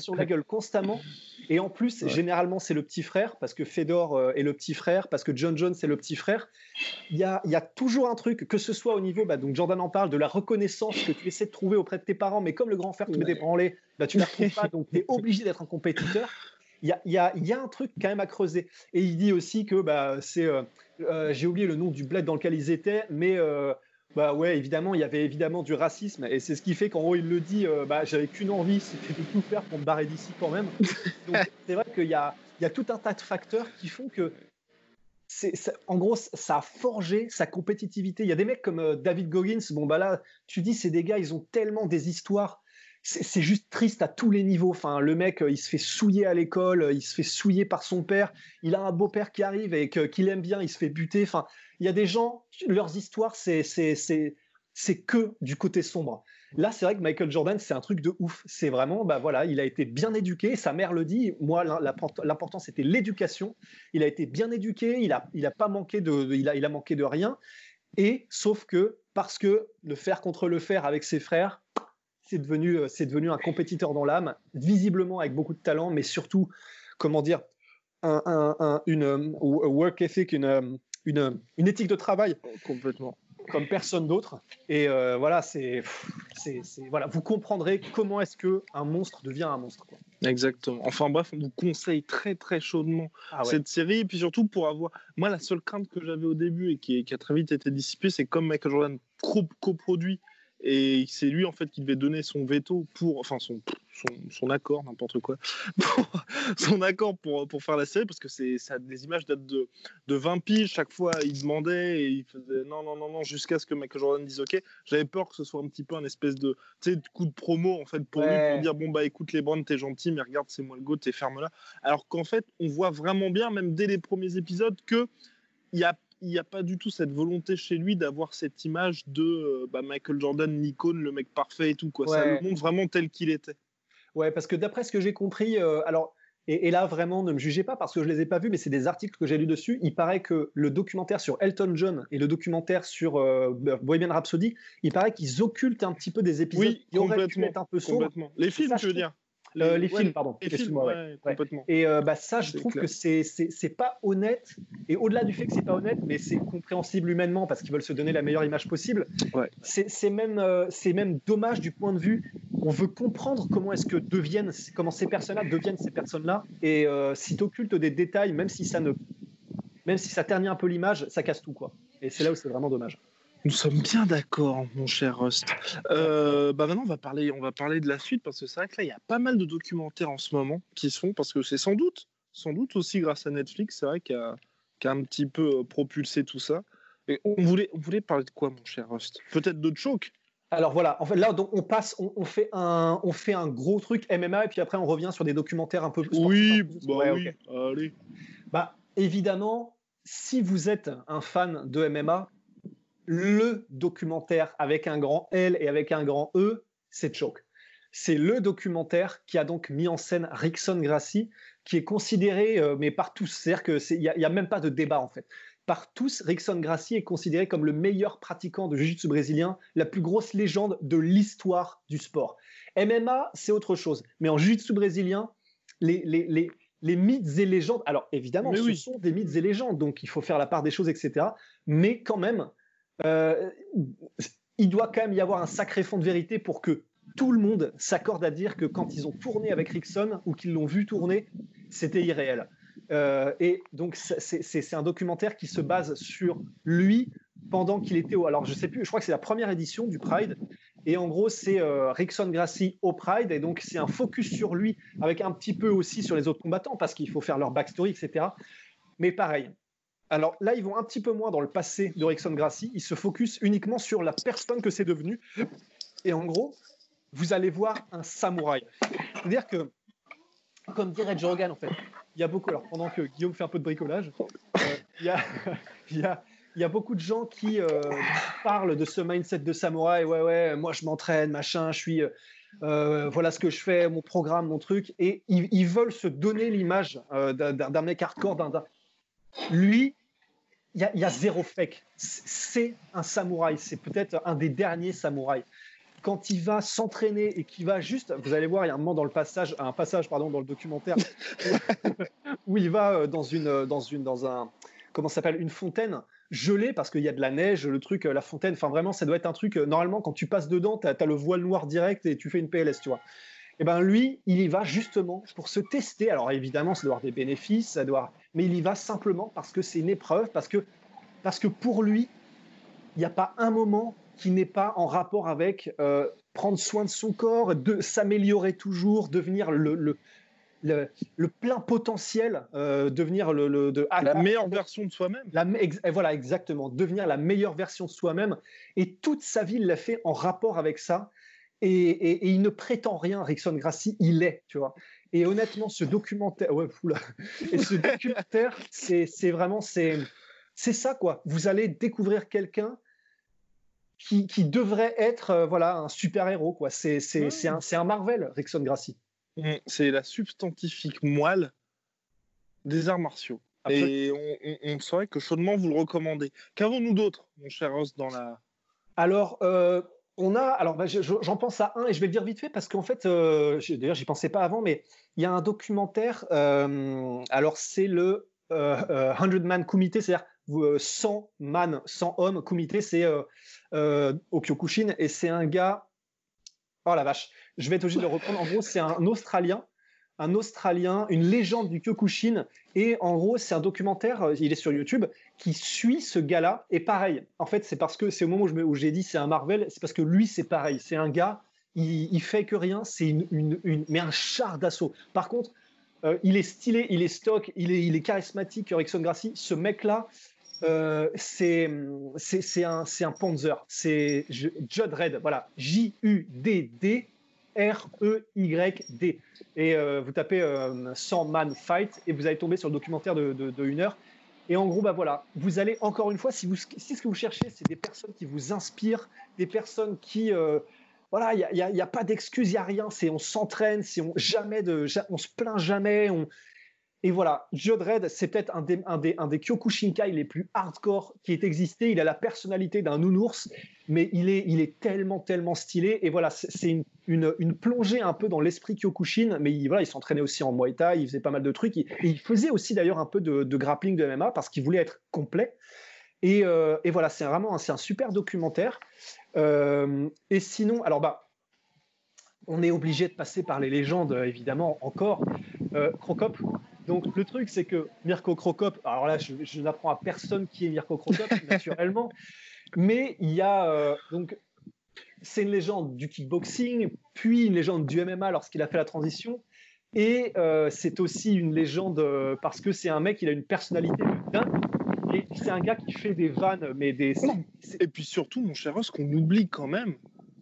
sur la gueule constamment. Et en plus, généralement, c'est le petit frère, parce que Fedor euh, est le petit frère, parce que John Jones est le petit frère. Il y a, y a, toujours un truc, que ce soit au niveau, bah, donc Jordan en parle, de la reconnaissance que tu essaies de trouver auprès de tes parents, mais comme le grand frère te met des branlés, bah, tu ne la retrouves pas, donc tu es obligé d'être un compétiteur. Il y a, y, a, y a, un truc quand même à creuser. Et il dit aussi que bah, c'est. Euh, euh, j'ai oublié le nom du bled dans lequel ils étaient, mais bah ouais, évidemment, il y avait évidemment du racisme, et c'est ce qui fait qu'en haut, il le dit, euh, bah, j'avais qu'une envie, c'était de tout faire pour me barrer d'ici quand même. Donc c'est vrai qu'il y a, il y a tout un tas de facteurs qui font que, c'est, en gros, ça a forgé sa compétitivité. Il y a des mecs comme euh, David Goggins, bon bah là, tu dis, c'est des gars, ils ont tellement des histoires, c'est juste triste à tous les niveaux. Enfin, le mec, euh, il se fait souiller à l'école, il se fait souiller par son père, il a un beau-père qui arrive et qu'il aime bien, il se fait buter. Enfin, il y a des gens, leurs histoires, c'est c'est que du côté sombre. Là, c'est vrai que Michael Jordan, c'est un truc de ouf. C'est vraiment, bah voilà, il a été bien éduqué. Sa mère le dit. Moi, l'important, c'était l'éducation. Il a été bien éduqué. Il a, il a pas manqué de, il a, il a manqué de rien. Et sauf que parce que le faire contre le faire avec ses frères, c'est devenu, c'est devenu un compétiteur dans l'âme, visiblement avec beaucoup de talent, mais surtout, comment dire, un, un, une work ethic, une une, une éthique de travail
complètement
comme personne d'autre. Et euh, voilà, c'est, c'est, voilà, vous comprendrez comment est-ce que un monstre devient un monstre.
Exactement. Enfin bref, on vous conseille très très chaudement ah cette série. Et puis surtout pour avoir, moi la seule crainte que j'avais au début et qui, qui a très vite été dissipée, c'est comme Michael Jordan coproduit et c'est lui en fait qui devait donner son veto pour, enfin son, son, accord, n'importe quoi, son accord pour, pour faire la série parce que c'est ça, les images datent de, de 20 piges. Chaque fois, il demandait et il faisait non, non, non, non, jusqu'à ce que Michael Jordan dise OK. J'avais peur que ce soit un petit peu un espèce de, de coup de promo en fait pour lui pour dire bon bah écoute les Browns, t'es gentil, mais regarde c'est moi le go, t'es ferme là. Alors qu'en fait, on voit vraiment bien, même dès les premiers épisodes, que il y a il n'y a pas du tout cette volonté chez lui d'avoir cette image de euh, bah, Michael Jordan, Nikon, le mec parfait et tout. Quoi. Ça le montre vraiment tel qu'il était.
Ouais, parce que d'après ce que j'ai compris, euh, alors, et, là vraiment, ne me jugez pas parce que je ne les ai pas vus, mais c'est des articles que j'ai lus dessus. Il paraît que le documentaire sur Elton John et le documentaire sur euh, Bohemian Rhapsody, il paraît qu'ils occultent un petit peu des épisodes qui auraient pu être un peu sombres.
Les films, je veux dire?
Euh, les, films, pardon.
Les films, complètement.
Et euh, bah, ça, je trouve que c'est pas honnête. Et au-delà du fait que c'est pas honnête, mais c'est compréhensible humainement parce qu'ils veulent se donner la meilleure image possible. C'est même euh, même dommage du point de vue. On veut comprendre comment est-ce que deviennent comment ces personnes-là deviennent ces personnes-là. Et si tu occultes des détails, même si ça ne même si ça ternit un peu l'image, ça casse tout quoi. Et c'est là où c'est vraiment dommage.
Nous sommes bien d'accord, mon cher Rust. Euh, bah maintenant, on va, parler, on va parler de la suite parce que c'est vrai que là, il y a pas mal de documentaires en ce moment qui se font parce que c'est sans doute, sans doute aussi grâce à Netflix, c'est vrai qu'il a, a, un petit peu euh, propulsé tout ça. Et on voulait, on voulait parler de quoi, mon cher Rust? Peut-être de choke
alors voilà, en fait là donc on passe, on, fait un, on fait un gros truc MMA et puis après on revient sur des documentaires un peu plus.
Oui, bah oui, allez.
Bah évidemment, si vous êtes un fan de MMA, le documentaire avec un grand L et avec un grand E, c'est Choke. C'est le documentaire qui a donc mis en scène Rickson Gracie, qui est considéré, euh, mais par tous, c'est-à-dire qu'il n'y a, même pas de débat en fait. Par tous, Rickson Gracie est considéré comme le meilleur pratiquant de jiu-jitsu brésilien, la plus grosse légende de l'histoire du sport. MMA, c'est autre chose, mais en jiu-jitsu brésilien, les, les, les, mythes et légendes, alors évidemment, ce sont des mythes et légendes, donc il faut faire la part des choses, etc. Mais quand même, euh, il doit quand même y avoir un sacré fond de vérité pour que tout le monde s'accorde à dire que quand ils ont tourné avec Rickson ou qu'ils l'ont vu tourner, c'était irréel. Euh, et donc c'est un documentaire qui se base sur lui pendant qu'il était au. Alors je sais plus, je crois que c'est la première édition du Pride. Et en gros, c'est euh, Rickson Gracie au Pride. Et donc c'est un focus sur lui avec un petit peu aussi sur les autres combattants parce qu'il faut faire leur backstory, etc. Mais pareil, alors là, ils vont un petit peu moins dans le passé de Rickson Gracie. Ils se focus uniquement sur la personne que c'est devenu. Et en gros, vous allez voir un samouraï. C'est-à-dire que, comme dirait Jorgan, en fait, il y a beaucoup. Alors, pendant que Guillaume fait un peu de bricolage, euh, il, y a, il, y a, beaucoup de gens qui euh, parlent de ce mindset de samouraï. Ouais, ouais, moi je m'entraîne, machin, je suis. Euh, voilà ce que je fais, mon programme, mon truc. Et ils, ils veulent se donner l'image d'un mec hardcore, d'un lui, il y, a zéro fake. C'est un samouraï. C'est peut-être un des derniers samouraïs. Quand il va s'entraîner et qu'il va juste, vous allez voir, il y a un moment dans le passage, un passage pardon dans le documentaire où il va euh, dans une, dans une, dans un, comment s'appelle, une fontaine gelée parce qu'il y a de la neige, le truc, euh, la fontaine. Enfin vraiment, ça doit être un truc. Euh, normalement, quand tu passes dedans, tu as, le voile noir direct et tu fais une PLS, tu vois. Et eh ben lui, il y va justement pour se tester. Alors évidemment, ça doit avoir des bénéfices, ça doit mais il y va simplement parce que c'est une épreuve, parce que, parce que pour lui, il n'y a pas un moment qui n'est pas en rapport avec euh, prendre soin de son corps, de s'améliorer toujours, devenir le, le, le, plein potentiel, euh, devenir le, de,
la meilleure version de soi-même.
voilà, exactement, devenir la meilleure version de soi-même. Et toute sa vie, il l'a fait en rapport avec ça. Et, et, il ne prétend rien, Rickson Gracie, il est, tu vois. Et honnêtement, ce documentaire, ouais, Et ce documentaire, c'est vraiment, c'est ça quoi. Vous allez découvrir quelqu'un qui, qui, devrait être, euh, voilà, un super héros quoi. C'est un, un Marvel, Rickson Gracie.
Mmh, c'est la substantifique moelle des arts martiaux. Et on, on, saurait que chaudement vous le recommandez. Qu'avons-nous d'autre, mon cher Ross, dans la.
Alors, euh, on a, alors bah, j'en pense à un et je vais le dire vite fait parce qu'en fait, euh, d'ailleurs j'y pensais pas avant, mais il y a un documentaire. Euh, alors c'est le 100 euh, Man Comité, c'est-à-dire 100 man, 100 hommes. Comité, c'est au Kyokushin et c'est un gars. Oh la vache, je vais être obligé de le reprendre. En gros, c'est un Australien un Australien, une légende du Kyokushin. Et en gros, c'est un documentaire, euh, il est sur YouTube, qui suit ce gars-là. Et pareil, en fait, c'est parce que c'est au moment où j'ai dit c'est un Marvel, c'est parce que lui, c'est pareil. C'est un gars, il, fait que rien, c'est une, mais un char d'assaut. Par contre, euh, il est stylé, il est stock, il est, il est charismatique, Rickson Gracie. Ce mec-là, euh, c'est un, un Panzer. C'est Judd Red, voilà. J-U-D-D. R-E-Y-D. Et euh, vous tapez 100 Man Fight et vous allez tomber sur le documentaire de, de, une heure. Et en gros, bah voilà, vous allez encore une fois, si, vous, si ce que vous cherchez, c'est des personnes qui vous inspirent, des personnes qui, voilà, il n'y a, pas d'excuse, il n'y a rien. C'est on s'entraîne, on jamais de, on se plaint jamais. On... Et voilà, Jodred, c'est peut-être un des, un, des, un des Kyokushinkai les plus hardcore qui ait existé. Il a la personnalité d'un nounours, mais il est, il est tellement, tellement stylé. Et voilà, c'est une, une, plongée un peu dans l'esprit Kyokushin. Mais il, voilà, il s'entraînait aussi en Muay Thai, il faisait pas mal de trucs. et il faisait aussi d'ailleurs un peu de, grappling de MMA parce qu'il voulait être complet. Et, euh, et voilà, c'est vraiment c'est un super documentaire. Euh, et sinon, alors bah, on est obligé de passer par les légendes, évidemment, encore. Euh, Crocop. Donc le truc, c'est que Mirko Crocop, alors là, je, n'apprends à personne qui est Mirko Crocop, naturellement, mais il y a donc c'est une légende du kickboxing, puis une légende du MMA lorsqu'il a fait la transition. Et euh, c'est aussi une légende parce que c'est un mec, il a une personnalité dingue c'est un gars qui fait des vannes, mais des.
Et puis surtout, mon cher Ross, qu'on oublie quand même,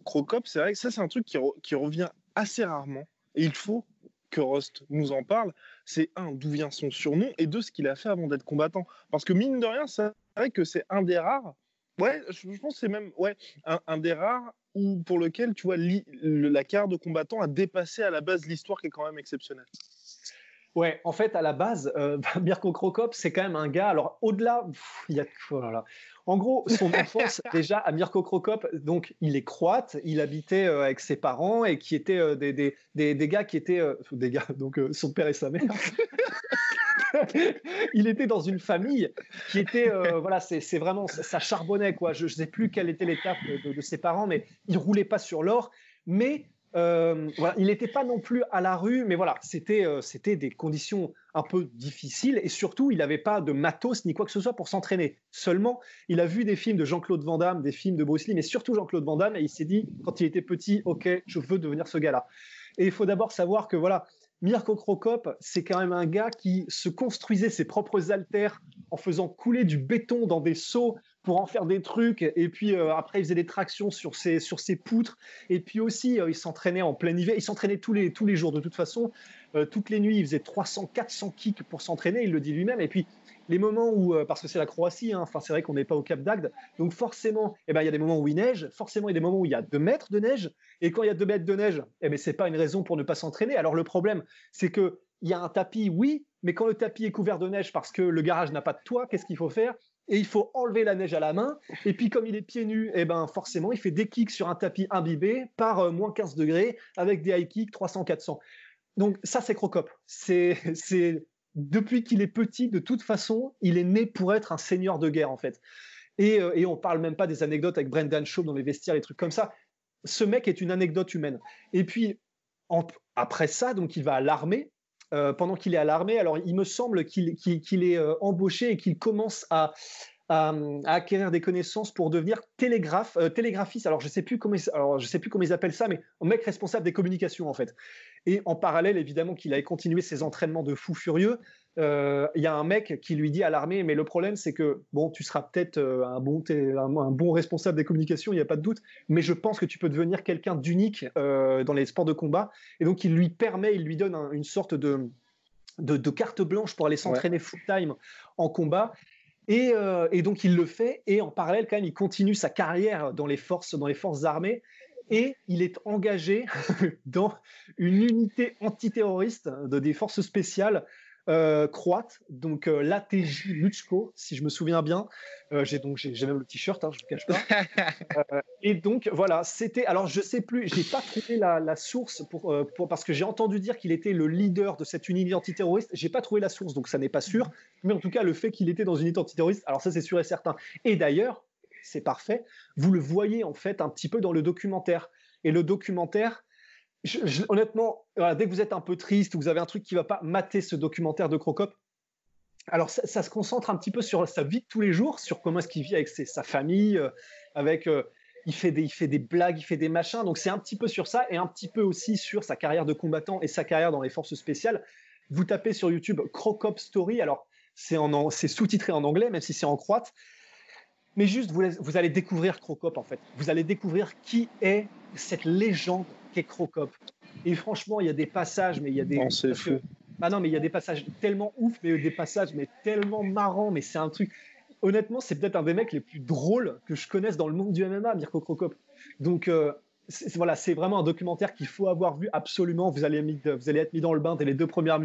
Crocop, c'est vrai que ça, c'est un truc qui, qui, revient assez rarement. Et il faut que Rost nous en parle. C'est un, d'où vient son surnom, et deux, ce qu'il a fait avant d'être combattant. Parce que mine de rien, c'est vrai que c'est un des rares. Ouais, je, pense que c'est même ouais, un, des rares où, pour lequel, tu vois, la carte de combattant a dépassé à la base l'histoire qui est quand même exceptionnelle.
Ouais, en fait, à la base, euh, Mirko Krokop, c'est quand même un gars. Alors, au-delà, il y a. Oh en gros, son enfance, déjà, à Mirko Krokop, donc, il est croate, il habitait euh, avec ses parents et qui étaient euh, des, des, des, gars qui étaient. des gars, donc son père et sa mère. il était dans une famille qui était. voilà, c'est vraiment. Ça charbonnait, quoi. Je ne sais plus quelle était l'étape de, de, ses parents, mais il roulait pas sur l'or. Mais euh, voilà, il n'était pas non plus à la rue, mais voilà, c'était euh, c'était des conditions un peu difficiles et surtout, il n'avait pas de matos ni quoi que ce soit pour s'entraîner. Seulement, il a vu des films de Jean-Claude Van Damme, des films de Bruce Lee, mais surtout Jean-Claude Van Damme, et il s'est dit, quand il était petit, ok, je veux devenir ce gars-là. Et il faut d'abord savoir que voilà, Mirko Krokop, c'est quand même un gars qui se construisait ses propres haltères en faisant couler du béton dans des seaux pour en faire des trucs. Et puis euh, après, il faisait des tractions sur ses, sur ses poutres. Et puis aussi, euh, il s'entraînait en plein hiver. Il s'entraînait tous les, tous les jours de toute façon. Euh, toutes les nuits, il faisait 300, 400 kicks pour s'entraîner. Il le dit lui-même. Et puis les moments où, parce que c'est la Croatie, hein, c'est vrai qu'on n'est pas au Cap d'Agde, donc forcément, eh ben, il y a des moments où il neige, forcément il y a des moments où il y a 2 mètres de neige, et quand il y a 2 mètres de neige, eh ben, c'est pas une raison pour ne pas s'entraîner. Alors le problème, c'est que il y a un tapis, oui, mais quand le tapis est couvert de neige parce que le garage n'a pas de toit, qu'est-ce qu'il faut faire? Et il faut enlever la neige à la main. Et puis, comme il est pieds nus, eh ben, forcément, il fait des kicks sur un tapis imbibé par euh, moins 15 degrés avec des high kicks 300-400. Donc, ça, c'est Crocop. C'est, depuis qu'il est petit, de toute façon, il est né pour être un seigneur de guerre, en fait. Et, euh, et on parle même pas des anecdotes avec Brendan Shaw dans les vestiaires, les trucs comme ça. Ce mec est une anecdote humaine. Et puis, après ça, donc, il va à l'armée. Euh, pendant qu'il est à l'armée. Alors, il me semble qu'il est euh, embauché et qu'il commence à, acquérir des connaissances pour devenir télégraphe, euh, télégraphiste. Alors, je sais plus comment, alors, je sais plus comment ils appellent ça, mais un mec responsable des communications en fait. Et en parallèle, évidemment, qu'il avait continué ses entraînements de fou furieux. Euh, il y a un mec qui lui dit à l'armée, mais le problème c'est que bon, tu seras peut-être euh, un bon, un, bon responsable des communications, il n'y a pas de doute, mais je pense que tu peux devenir quelqu'un d'unique euh, dans les sports de combat. Et donc il lui permet, il lui donne une sorte de, de, carte blanche pour aller s'entraîner full time en combat. Et, et, donc il le fait, et en parallèle quand même, il continue sa carrière dans les forces, dans les forces armées et il est engagé dans une unité antiterroriste de des forces spéciales euh, croate, donc euh, l'ATJ Luchko, si je me souviens bien. Euh, j'ai donc j'ai même le t-shirt, hein, je ne cache pas. et donc voilà, c'était. Alors je sais plus, j'ai pas trouvé la, source pour, pour, parce que j'ai entendu dire qu'il était le leader de cette unité antiterroriste. J'ai pas trouvé la source, donc ça n'est pas sûr. Mais en tout cas, le fait qu'il était dans une unité antiterroriste, alors ça c'est sûr et certain. Et d'ailleurs, c'est parfait. Vous le voyez en fait un petit peu dans le documentaire. Et le documentaire, honnêtement, dès que vous êtes un peu triste ou vous avez un truc qui va pas, mater ce documentaire de Crocop. Alors, ça, se concentre un petit peu sur sa vie de tous les jours, sur comment est-ce qu'il vit avec sa famille, euh, avec. Euh, des, il fait des blagues, il fait des machins. Donc, c'est un petit peu sur ça et un petit peu aussi sur sa carrière de combattant et sa carrière dans les forces spéciales. Vous tapez sur YouTube Crocop Story. Alors, c'est sous-titré en anglais, même si c'est en croate. Mais juste, vous, vous, allez découvrir Crocop, en fait. Vous allez découvrir qui est cette légende qu'est Crocop. Et franchement, il y a des passages, mais il y a des.
Non, c'est fou.
Ah non, mais il y a des passages tellement ouf, mais des passages mais tellement marrants, mais c'est un truc. Honnêtement, c'est peut-être un des mecs les plus drôles que je connaisse dans le monde du MMA, Mirko Crocop. Donc euh, voilà, c'est vraiment un documentaire qu'il faut avoir vu absolument. Vous allez, vous allez être mis dans le bain dès les deux premières minutes.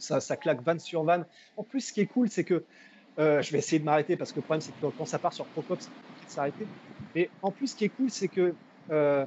Ça, claque van sur van. En plus, ce qui est cool, c'est que Euh, je vais essayer de m'arrêter parce que le problème, c'est que quand ça part sur Procop, c'est compliqué s'arrêter. Mais en plus, ce qui est cool, c'est que euh,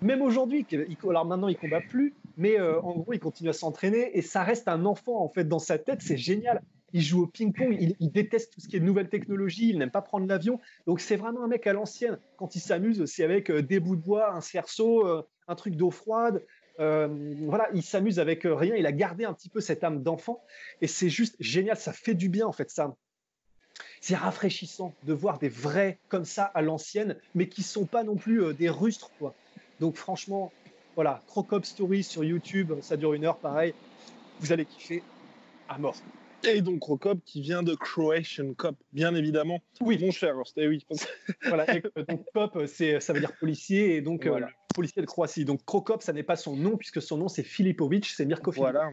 même aujourd'hui, alors maintenant, il combat plus, mais euh, en gros, il continue à s'entraîner et ça reste un enfant en fait dans sa tête. C'est génial. Il joue au ping-pong, il, déteste tout ce qui est nouvelle technologie, il n'aime pas prendre l'avion. Donc, c'est vraiment un mec à l'ancienne. Quand il s'amuse, c'est avec des bouts de bois, un cerceau, un truc d'eau froide. Voilà, il s'amuse avec rien. Il a gardé un petit peu cette âme d'enfant et c'est juste génial. Ça fait du bien en fait. Ça, c'est rafraîchissant de voir des vrais comme ça à l'ancienne, mais qui sont pas non plus euh, des rustres, quoi. Donc franchement, voilà, Crocop Story sur YouTube, ça dure une heure, pareil. Vous allez kiffer à mort.
Et donc Crocop qui vient de Croatian Cop, bien évidemment.
Oui,
mon cher, c'était oui.
voilà, donc Cop, c'est, ça veut dire policier, et donc euh, policier de Croatie. Donc Crocop, ça n'est pas son nom, puisque son nom c'est Filipovic, c'est Mirko
Voilà.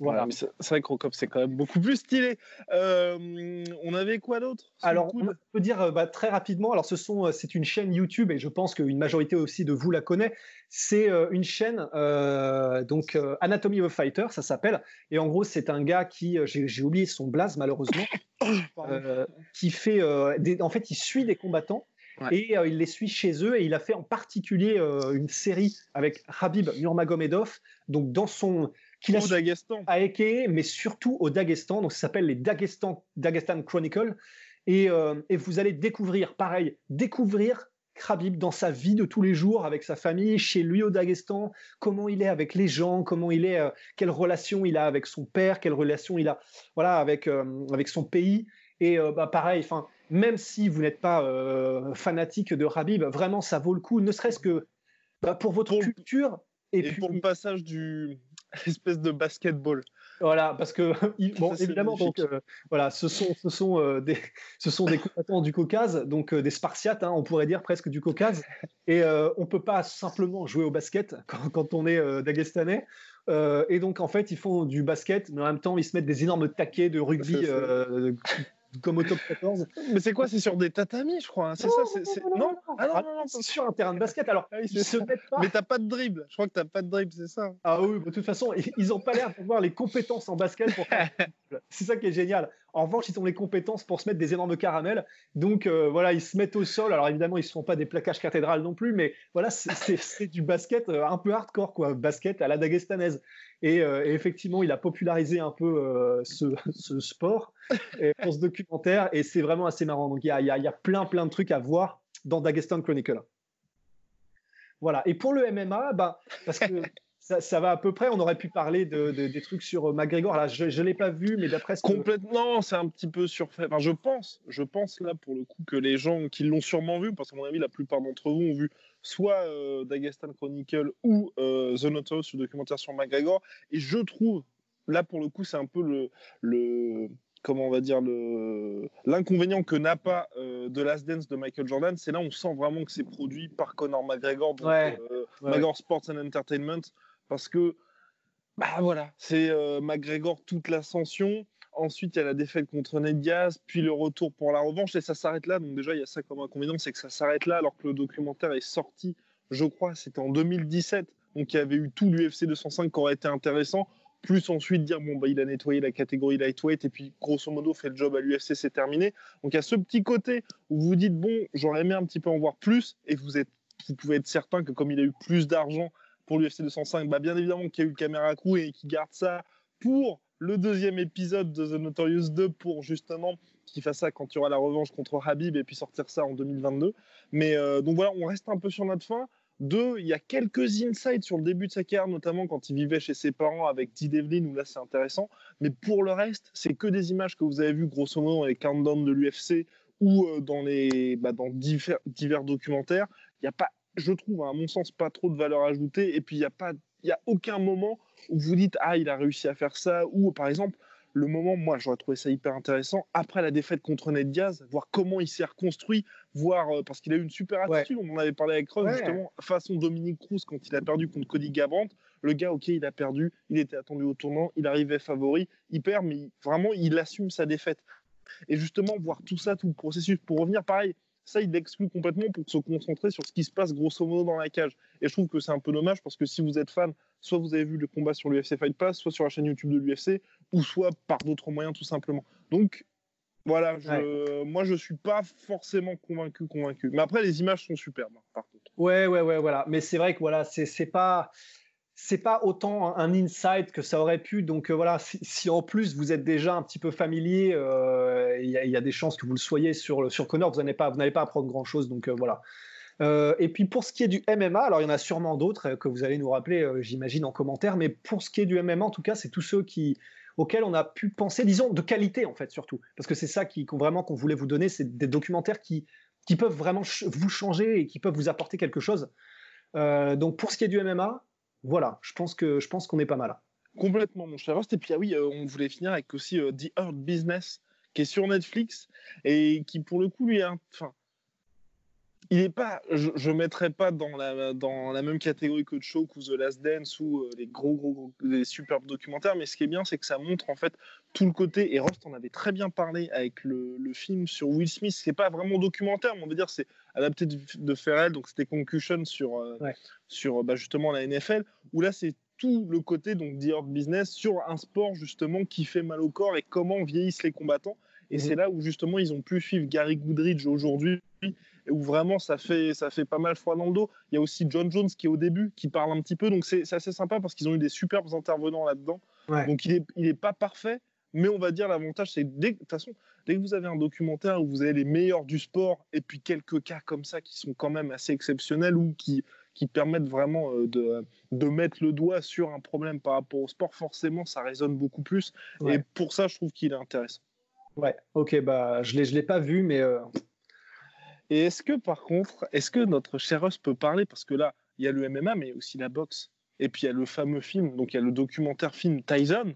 Voilà. c'est vrai que Rocop, c'est quand même beaucoup plus stylé. Euh, on avait quoi d'autre
Alors, on peut dire euh, bah, très rapidement. Alors, ce sont, euh, c'est une chaîne YouTube et je pense qu'une majorité aussi de vous la connaît. C'est une chaîne, donc Anatomy of a Fighter, ça s'appelle. Et en gros, c'est un gars qui, j'ai oublié son blaze malheureusement, qui fait, en fait, il suit des combattants. Et il les suit chez eux et il a fait en particulier une série avec Habib Nurmagomedov. Donc dans son,
qu'il a Dagestan.
à Eke, mais surtout au Dagestan. Donc, ça s'appelle les Dagestan, Dagestan Chronicle. Et, euh, et, vous allez découvrir, pareil, découvrir Khabib dans sa vie de tous les jours, avec sa famille, chez lui au Dagestan, comment il est avec les gens, comment il est, euh, quelle relation il a avec son père, quelle relation il a, voilà, avec euh, avec son pays. Et bah, pareil, enfin, même si vous n'êtes pas fanatique de Khabib, vraiment ça vaut le coup, ne serait-ce que bah, pour votre culture.
Et, puis, pour le passage du, espèce de basketball.
Voilà, parce que bon, évidemment, donc euh, voilà, ce sont ce sont euh, des ce sont des combattants du Caucase, donc euh, des Spartiates, hein, on pourrait dire presque du Caucase, et on peut pas simplement jouer au basket quand, quand on est dagestanais. et donc en fait, ils font du basket, mais en même temps, ils se mettent des énormes taquets de rugby comme au top 14.
Mais c'est quoi C'est sur des tatamis, je crois. Hein, c'est ça c'est,
Non, non, non, ah c'est sur un terrain de basket. Alors, ah ils se mettent pas.
Mais t'as pas de dribble. Je crois que t'as pas de dribble, c'est ça.
Ah oui, de toute façon, ils ont pas l'air d'avoir les compétences en basket pour C'est ça qui est génial. En revanche, ils ont les compétences pour se mettre des énormes caramels. Donc euh, voilà, ils se mettent au sol. Alors évidemment, ils ne font pas des plaquages cathédrales non plus, mais voilà, c'est du basket euh, un peu hardcore, quoi. Basket à la dagestanaise. Euh, et, effectivement, il a popularisé un peu euh, ce, sport pour ce documentaire, et c'est vraiment assez marrant. Donc il y a, plein, plein de trucs à voir dans Dagestan Chronicle. Voilà. Et pour le MMA, ben, parce que ça, va à peu près. On aurait pu parler de, des trucs sur McGregor. Là, je ne l'ai pas vu, mais d'après ce
Complètement, c'est un petit peu surfait. Enfin, je pense, je pense là pour le coup que les gens qui l'ont sûrement vu, parce qu'à mon avis, la plupart d'entre vous ont vu soit euh, Dagestan Chronicle ou euh, The Notorious, le documentaire sur McGregor. Et je trouve, là pour le coup, c'est un peu le, le comment on va dire le l'inconvénient que n'a pas euh, The Last Dance de Michael Jordan, c'est là on sent vraiment que c'est produit par Conor McGregor, donc McGregor Sports and Entertainment, parce que bah voilà, c'est McGregor toute l'ascension ensuite, il y a la défaite contre Ned Diaz, puis le retour pour la revanche, et ça s'arrête là. Donc déjà, il y a ça comme inconvénient, c'est que ça s'arrête là, alors que le documentaire est sorti, je crois, c'était en 2017. Donc il y avait eu tout l'UFC 205 qui aurait été intéressant. Plus ensuite dire, bon, bah, il a nettoyé la catégorie lightweight, et puis grosso modo, fait le job à l'UFC, c'est terminé. Donc il y a ce petit côté où vous dites, bon, j'aurais aimé un petit peu en voir plus, et vous, êtes, vous pouvez être certain que comme il a eu plus d'argent pour l'UFC 205, bah, bien évidemment qu'il y a eu le caméra crew et qu'il garde ça pour le deuxième épisode de The Notorious 2 pour justement qu'il fasse ça quand il y aura la revanche contre Habib et puis sortir ça en 2022. Mais euh, donc voilà, on reste un peu sur notre fin. Deux, il y a quelques insights sur le début de sa carrière, notamment quand il vivait chez ses parents avec T. Devlin, où là c'est intéressant. Mais pour le reste, c'est que des images que vous avez vues grosso modo dans les countdowns de l'UFC ou euh, dans, les, bah, dans divers, divers documentaires. Il n'y a pas, je trouve, à mon sens, pas trop de valeur ajoutée. Et puis il n'y a, pas, il y a aucun moment où vous dites ah il a réussi à faire ça ou par exemple le moment moi j'aurais trouvé ça hyper intéressant après la défaite contre Ned Diaz voir comment il s'est reconstruit voir euh, parce qu'il a eu une super attitude on en avait parlé avec Ross justement façon Dominique Cruz quand il a perdu contre Cody Garbrandt le gars ok il a perdu il était attendu au tournant il arrivait favori il perd mais vraiment il assume sa défaite. Et justement voir tout ça tout le processus pour revenir pareil ça, il l'exclut complètement pour se concentrer sur ce qui se passe grosso modo dans la cage. Et je trouve que c'est un peu dommage parce que si vous êtes fan, soit vous avez vu le combat sur l'UFC Fight Pass, soit sur la chaîne YouTube de l'UFC, ou soit par d'autres moyens tout simplement. Donc, voilà, je, moi je suis pas forcément convaincu, convaincu. Mais après, les images sont superbes, hein, par contre.
Ouais, ouais, ouais, voilà. Mais c'est vrai que voilà, c'est pas c'est pas autant un insight que ça aurait pu. Donc euh, voilà, si, en plus vous êtes déjà un petit peu familier, euh, il y, a des chances que vous le soyez sur, sur Connor, vous n'allez pas, pas apprendre grand chose. Donc euh, voilà. et puis pour ce qui est du MMA, alors il y en a sûrement d'autres que vous allez nous rappeler, j'imagine, en commentaire, mais pour ce qui est du MMA, en tout cas, c'est tous ceux qui, auxquels on a pu penser, disons, de qualité en fait, surtout. Parce que c'est ça qui, vraiment qu'on voulait vous donner, c'est des documentaires qui, qui peuvent vraiment vous changer et qui peuvent vous apporter quelque chose. donc pour ce qui est du MMA, voilà, je pense que je pense qu'on est pas mal.
Complètement, mon cher Rost. Et puis, ah oui, euh, on voulait finir avec aussi euh, The Earth Business, qui est sur Netflix et qui, pour le coup, lui, enfin, il est pas, je, ne mettrais pas dans la, dans la même catégorie que Choke ou The Last Dance ou euh, les gros, gros, gros, les superbes documentaires. Mais ce qui est bien, c'est que ça montre en fait tout le côté. Et Rost en avait très bien parlé avec le, le film sur Will Smith. C'est pas vraiment documentaire, mais on veut dire c'est adapté de, de Ferrell, donc c'était Concussion sur, euh, sur bah, justement la NFL. Où là, c'est tout le côté donc The Business sur un sport justement qui fait mal au corps et comment vieillissent les combattants. Et mhm. c'est là où justement ils ont pu suivre Gary Goodridge aujourd'hui où vraiment ça fait, ça fait pas mal froid dans le dos. Il y a aussi John Jones qui est au début, qui parle un petit peu, donc c'est assez sympa parce qu'ils ont eu des superbes intervenants là-dedans. Donc il n'est il est pas parfait, mais on va dire l'avantage, c'est de toute façon, dès que vous avez un documentaire où vous avez les meilleurs du sport et puis quelques cas comme ça qui sont quand même assez exceptionnels ou qui, qui permettent vraiment euh, de, de mettre le doigt sur un problème par rapport au sport, forcément, ça résonne beaucoup plus. Et pour ça, je trouve qu'il est intéressant.
Ouais, ok, bah, je ne l'ai pas vu, mais euh,
et est-ce que par contre, est-ce que notre cher Russ peut parler? Parce que là, il y a le MMA, mais aussi la boxe. Et puis il y a le fameux film, donc il y a le documentaire film Tyson,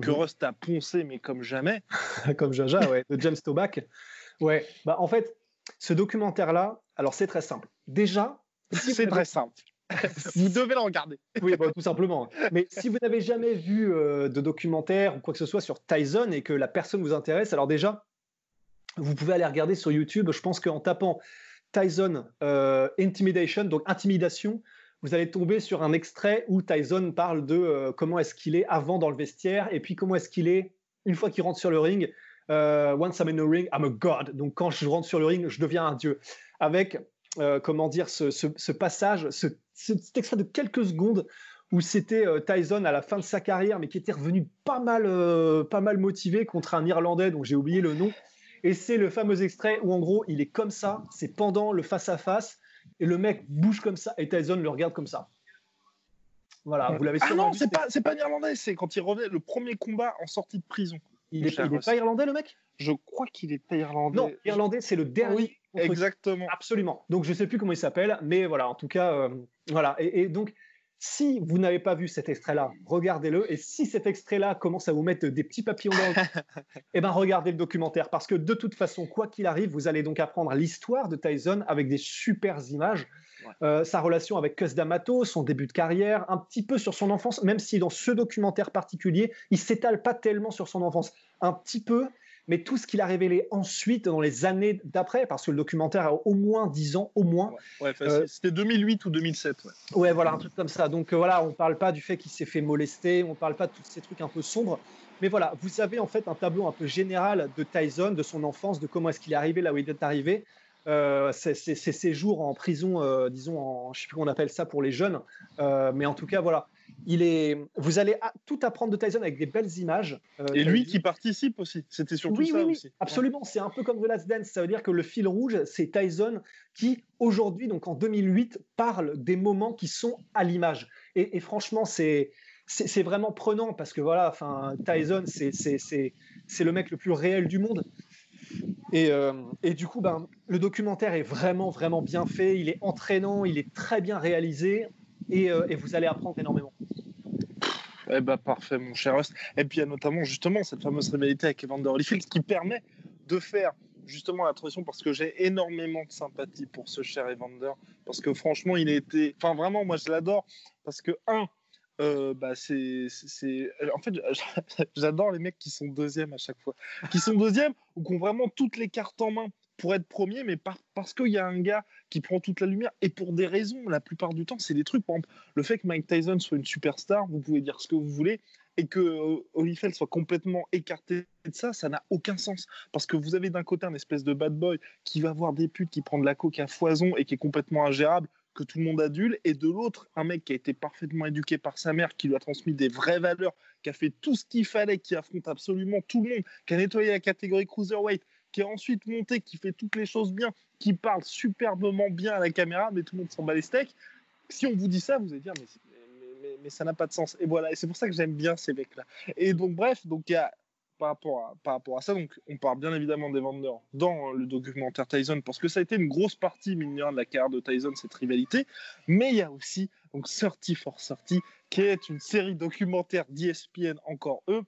que mhm. Rust a poncé, mais comme jamais.
comme Jaja, ouais, de James Toback. Ouais, bah en fait, ce documentaire-là, alors c'est très simple. Déjà,
c'est très simple. vous devez le regarder.
oui, bah, tout simplement. Mais si vous n'avez jamais vu euh, de documentaire ou quoi que ce soit sur Tyson et que la personne vous intéresse, alors déjà, vous pouvez aller regarder sur YouTube. Je pense qu'en tapant Tyson euh, Intimidation, donc intimidation, vous allez tomber sur un extrait où Tyson parle de euh, comment est-ce qu'il est avant dans le vestiaire et puis comment est-ce qu'il est une fois qu'il rentre sur le ring. Euh, once I'm in the ring, I'm a god. Donc quand je rentre sur le ring, je deviens un dieu. Avec, comment dire, ce, passage, ce, cet extrait de quelques secondes où c'était Tyson à la fin de sa carrière, mais qui était revenu pas mal, pas mal motivé contre un Irlandais dont j'ai oublié le nom. Et c'est le fameux extrait où en gros il est comme ça, c'est pendant le face-à-face, et le mec bouge comme ça, et Tyson le regarde comme ça.
Voilà, vous l'avez Ah non, c'est pas, c'est pas irlandais, c'est quand il revenait le premier combat en sortie de prison.
Il est, pas irlandais le mec?
Je crois qu'il est pas irlandais.
Non, irlandais c'est le dernier.
Oui, exactement.
Absolument. Donc je sais plus comment il s'appelle, mais voilà, en tout cas, euh, voilà. et, donc si vous n'avez pas vu cet extrait-là, regardez-le. Et si cet extrait-là commence à vous mettre des petits papillons dans le eh ben regardez le documentaire. Parce que de toute façon, quoi qu'il arrive, vous allez donc apprendre l'histoire de Tyson avec des super images. euh, sa relation avec Cus D'Amato, son début de carrière, un petit peu sur son enfance, même si dans ce documentaire particulier, il s'étale pas tellement sur son enfance, un petit peu, mais tout ce qu'il a révélé ensuite dans les années d'après, parce que le documentaire a au moins 10 ans, au moins.
Ouais, euh, c'était 2008 ou 2007. Ouais.
ouais, voilà, un truc comme ça. Donc voilà, on parle pas du fait qu'il s'est fait molester, on parle pas de tous ces trucs un peu sombres. Mais voilà, vous avez en fait un tableau un peu général de Tyson, de son enfance, de comment est-ce qu'il est arrivé là où il est arrivé. Euh, ses séjours en prison, euh, disons, en, je ne sais plus comment on appelle ça pour les jeunes, euh, mais en tout cas, voilà. Il est, vous allez tout apprendre de Tyson avec des belles images.
Et lui qui participe aussi, c'était surtout
oui,
ça
oui, oui,
aussi.
Absolument, c'est un peu comme The Last Dance, ça veut dire que le fil rouge, c'est Tyson qui, aujourd'hui, donc en 2008, parle des moments qui sont à l'image. Et, et, franchement, c'est c'est vraiment prenant parce que voilà, enfin, Tyson, c'est le mec le plus réel du monde. Et, euh, et, du coup, ben, le documentaire est vraiment, vraiment bien fait. Il est entraînant, il est très bien réalisé et, euh, et vous allez apprendre énormément.
Eh ben, parfait, mon cher Rust. Et puis, il y a notamment justement cette fameuse rivalité avec Evander Holyfield qui permet de faire justement la transition parce que j'ai énormément de sympathie pour ce cher Evander. Parce que franchement, il a été. Enfin, vraiment, moi, je l'adore. Parce que, un, euh, bah c'est, en fait, j'adore les mecs qui sont deuxième à chaque fois, qui sont deuxième ou qui ont vraiment toutes les cartes en main pour être premier, mais parce qu'il y a un gars qui prend toute la lumière et pour des raisons, la plupart du temps, c'est des trucs. Par exemple, le fait que Mike Tyson soit une superstar, vous pouvez dire ce que vous voulez, et que euh, Holyfield soit complètement écarté de ça, ça n'a aucun sens. Parce que vous avez d'un côté un espèce de bad boy qui va voir des putes, qui prend de la coke à foison et qui est complètement ingérable, que tout le monde adulte, et de l'autre, un mec qui a été parfaitement éduqué par sa mère, qui lui a transmis des vraies valeurs, qui a fait tout ce qu'il fallait, qui affronte absolument tout le monde, qui a nettoyé la catégorie cruiserweight, qui est ensuite monté, qui fait toutes les choses bien, qui parle superbement bien à la caméra, mais tout le monde s'en bat les steaks. Si on vous dit ça, vous allez dire, mais, ça n'a pas de sens. Et voilà, et c'est pour ça que j'aime bien ces mecs-là. Et donc, bref, donc il y a par rapport, à, ça. Donc, on parle bien évidemment des vendeurs dans le documentaire Tyson, parce que ça a été une grosse partie, mine de la carrière de Tyson, cette rivalité. Mais il y a aussi donc 30 for 30, qui est une série documentaire d'ESPN, encore eux,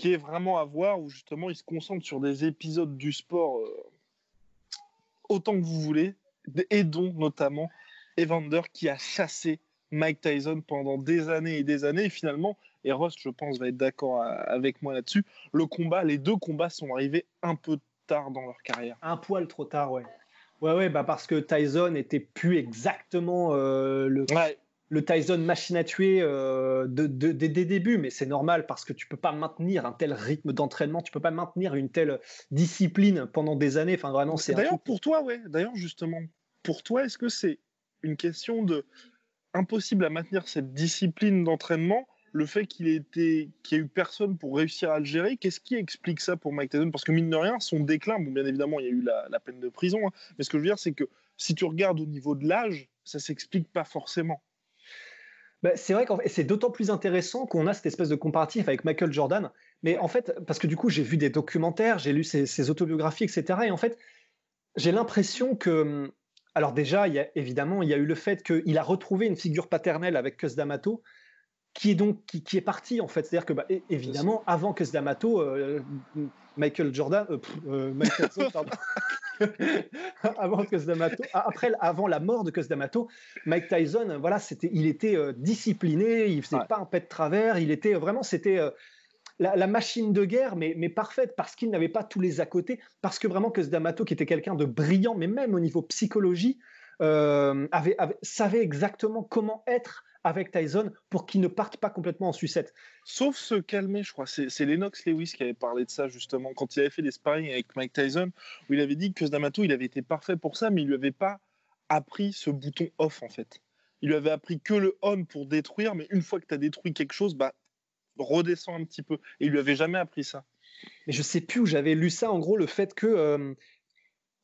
qui est vraiment à voir, où justement, ils se concentrent sur des épisodes du sport euh, autant que vous voulez, et dont notamment Evander qui a chassé Mike Tyson pendant des années et des années, et finalement, et Ross, je pense, va être d'accord avec moi là-dessus. Le combat, les deux combats sont arrivés un peu tard dans leur carrière.
Un poil trop tard, ouais. Ouais, ouais, bah parce que Tyson était plus exactement euh, le, le Tyson machine à tuer euh, de, des débuts, mais c'est normal parce que tu peux pas maintenir un tel rythme d'entraînement, tu peux pas maintenir une telle discipline pendant des années. Enfin, vraiment, c'est.
D'ailleurs, pour toi, ouais. D'ailleurs, justement, pour toi, est-ce que c'est une question de impossible à maintenir cette discipline d'entraînement le fait qu'il ait été, qu'il y ait eu personne pour réussir à le gérer, qu'est-ce qui explique ça pour Mike Tyson? Parce que mine de rien, son déclin, bon, bien évidemment, il y a eu la, peine de prison, hein, mais ce que je veux dire, c'est que si tu regardes au niveau de l'âge, ça s'explique pas forcément.
Bah, c'est vrai que c'est d'autant plus intéressant qu'on a cette espèce de comparatif avec Michael Jordan. Mais en fait, parce que du coup, j'ai vu des documentaires, j'ai lu ses, autobiographies, etc. Et en fait, j'ai l'impression que. Alors, déjà, évidemment, il y a eu le fait qu'il a retrouvé une figure paternelle avec Cus D'Amato, qui est donc qui, est parti en fait. C'est-à-dire que bah, évidemment, avant que D'Amato, euh, Michael Jordan, euh, euh, Michael pardon. avant que après, avant la mort de Cus D'Amato, Mike Tyson, voilà, c'était, il était discipliné, il faisait pas un pet de travers, il était vraiment, c'était la, machine de guerre, mais, mais parfaite, parce qu'il n'avait pas tous les à côté, parce que vraiment Cus D'Amato, qui était quelqu'un de brillant, mais même au niveau psychologie, avait, savait exactement comment être avec Tyson pour qu'il ne parte pas complètement en sucette.
Sauf se calmer, je crois. C'est Lennox Lewis qui avait parlé de ça justement quand il avait fait des sparring avec Mike Tyson, où il avait dit que D'Amato, il avait été parfait pour ça, mais il lui avait pas appris ce bouton off en fait. Il lui avait appris que le on pour détruire, mais une fois que tu as détruit quelque chose, bah redescends un petit peu. Et il lui avait jamais appris ça.
Mais je sais plus où j'avais lu ça. En gros, le fait que euh,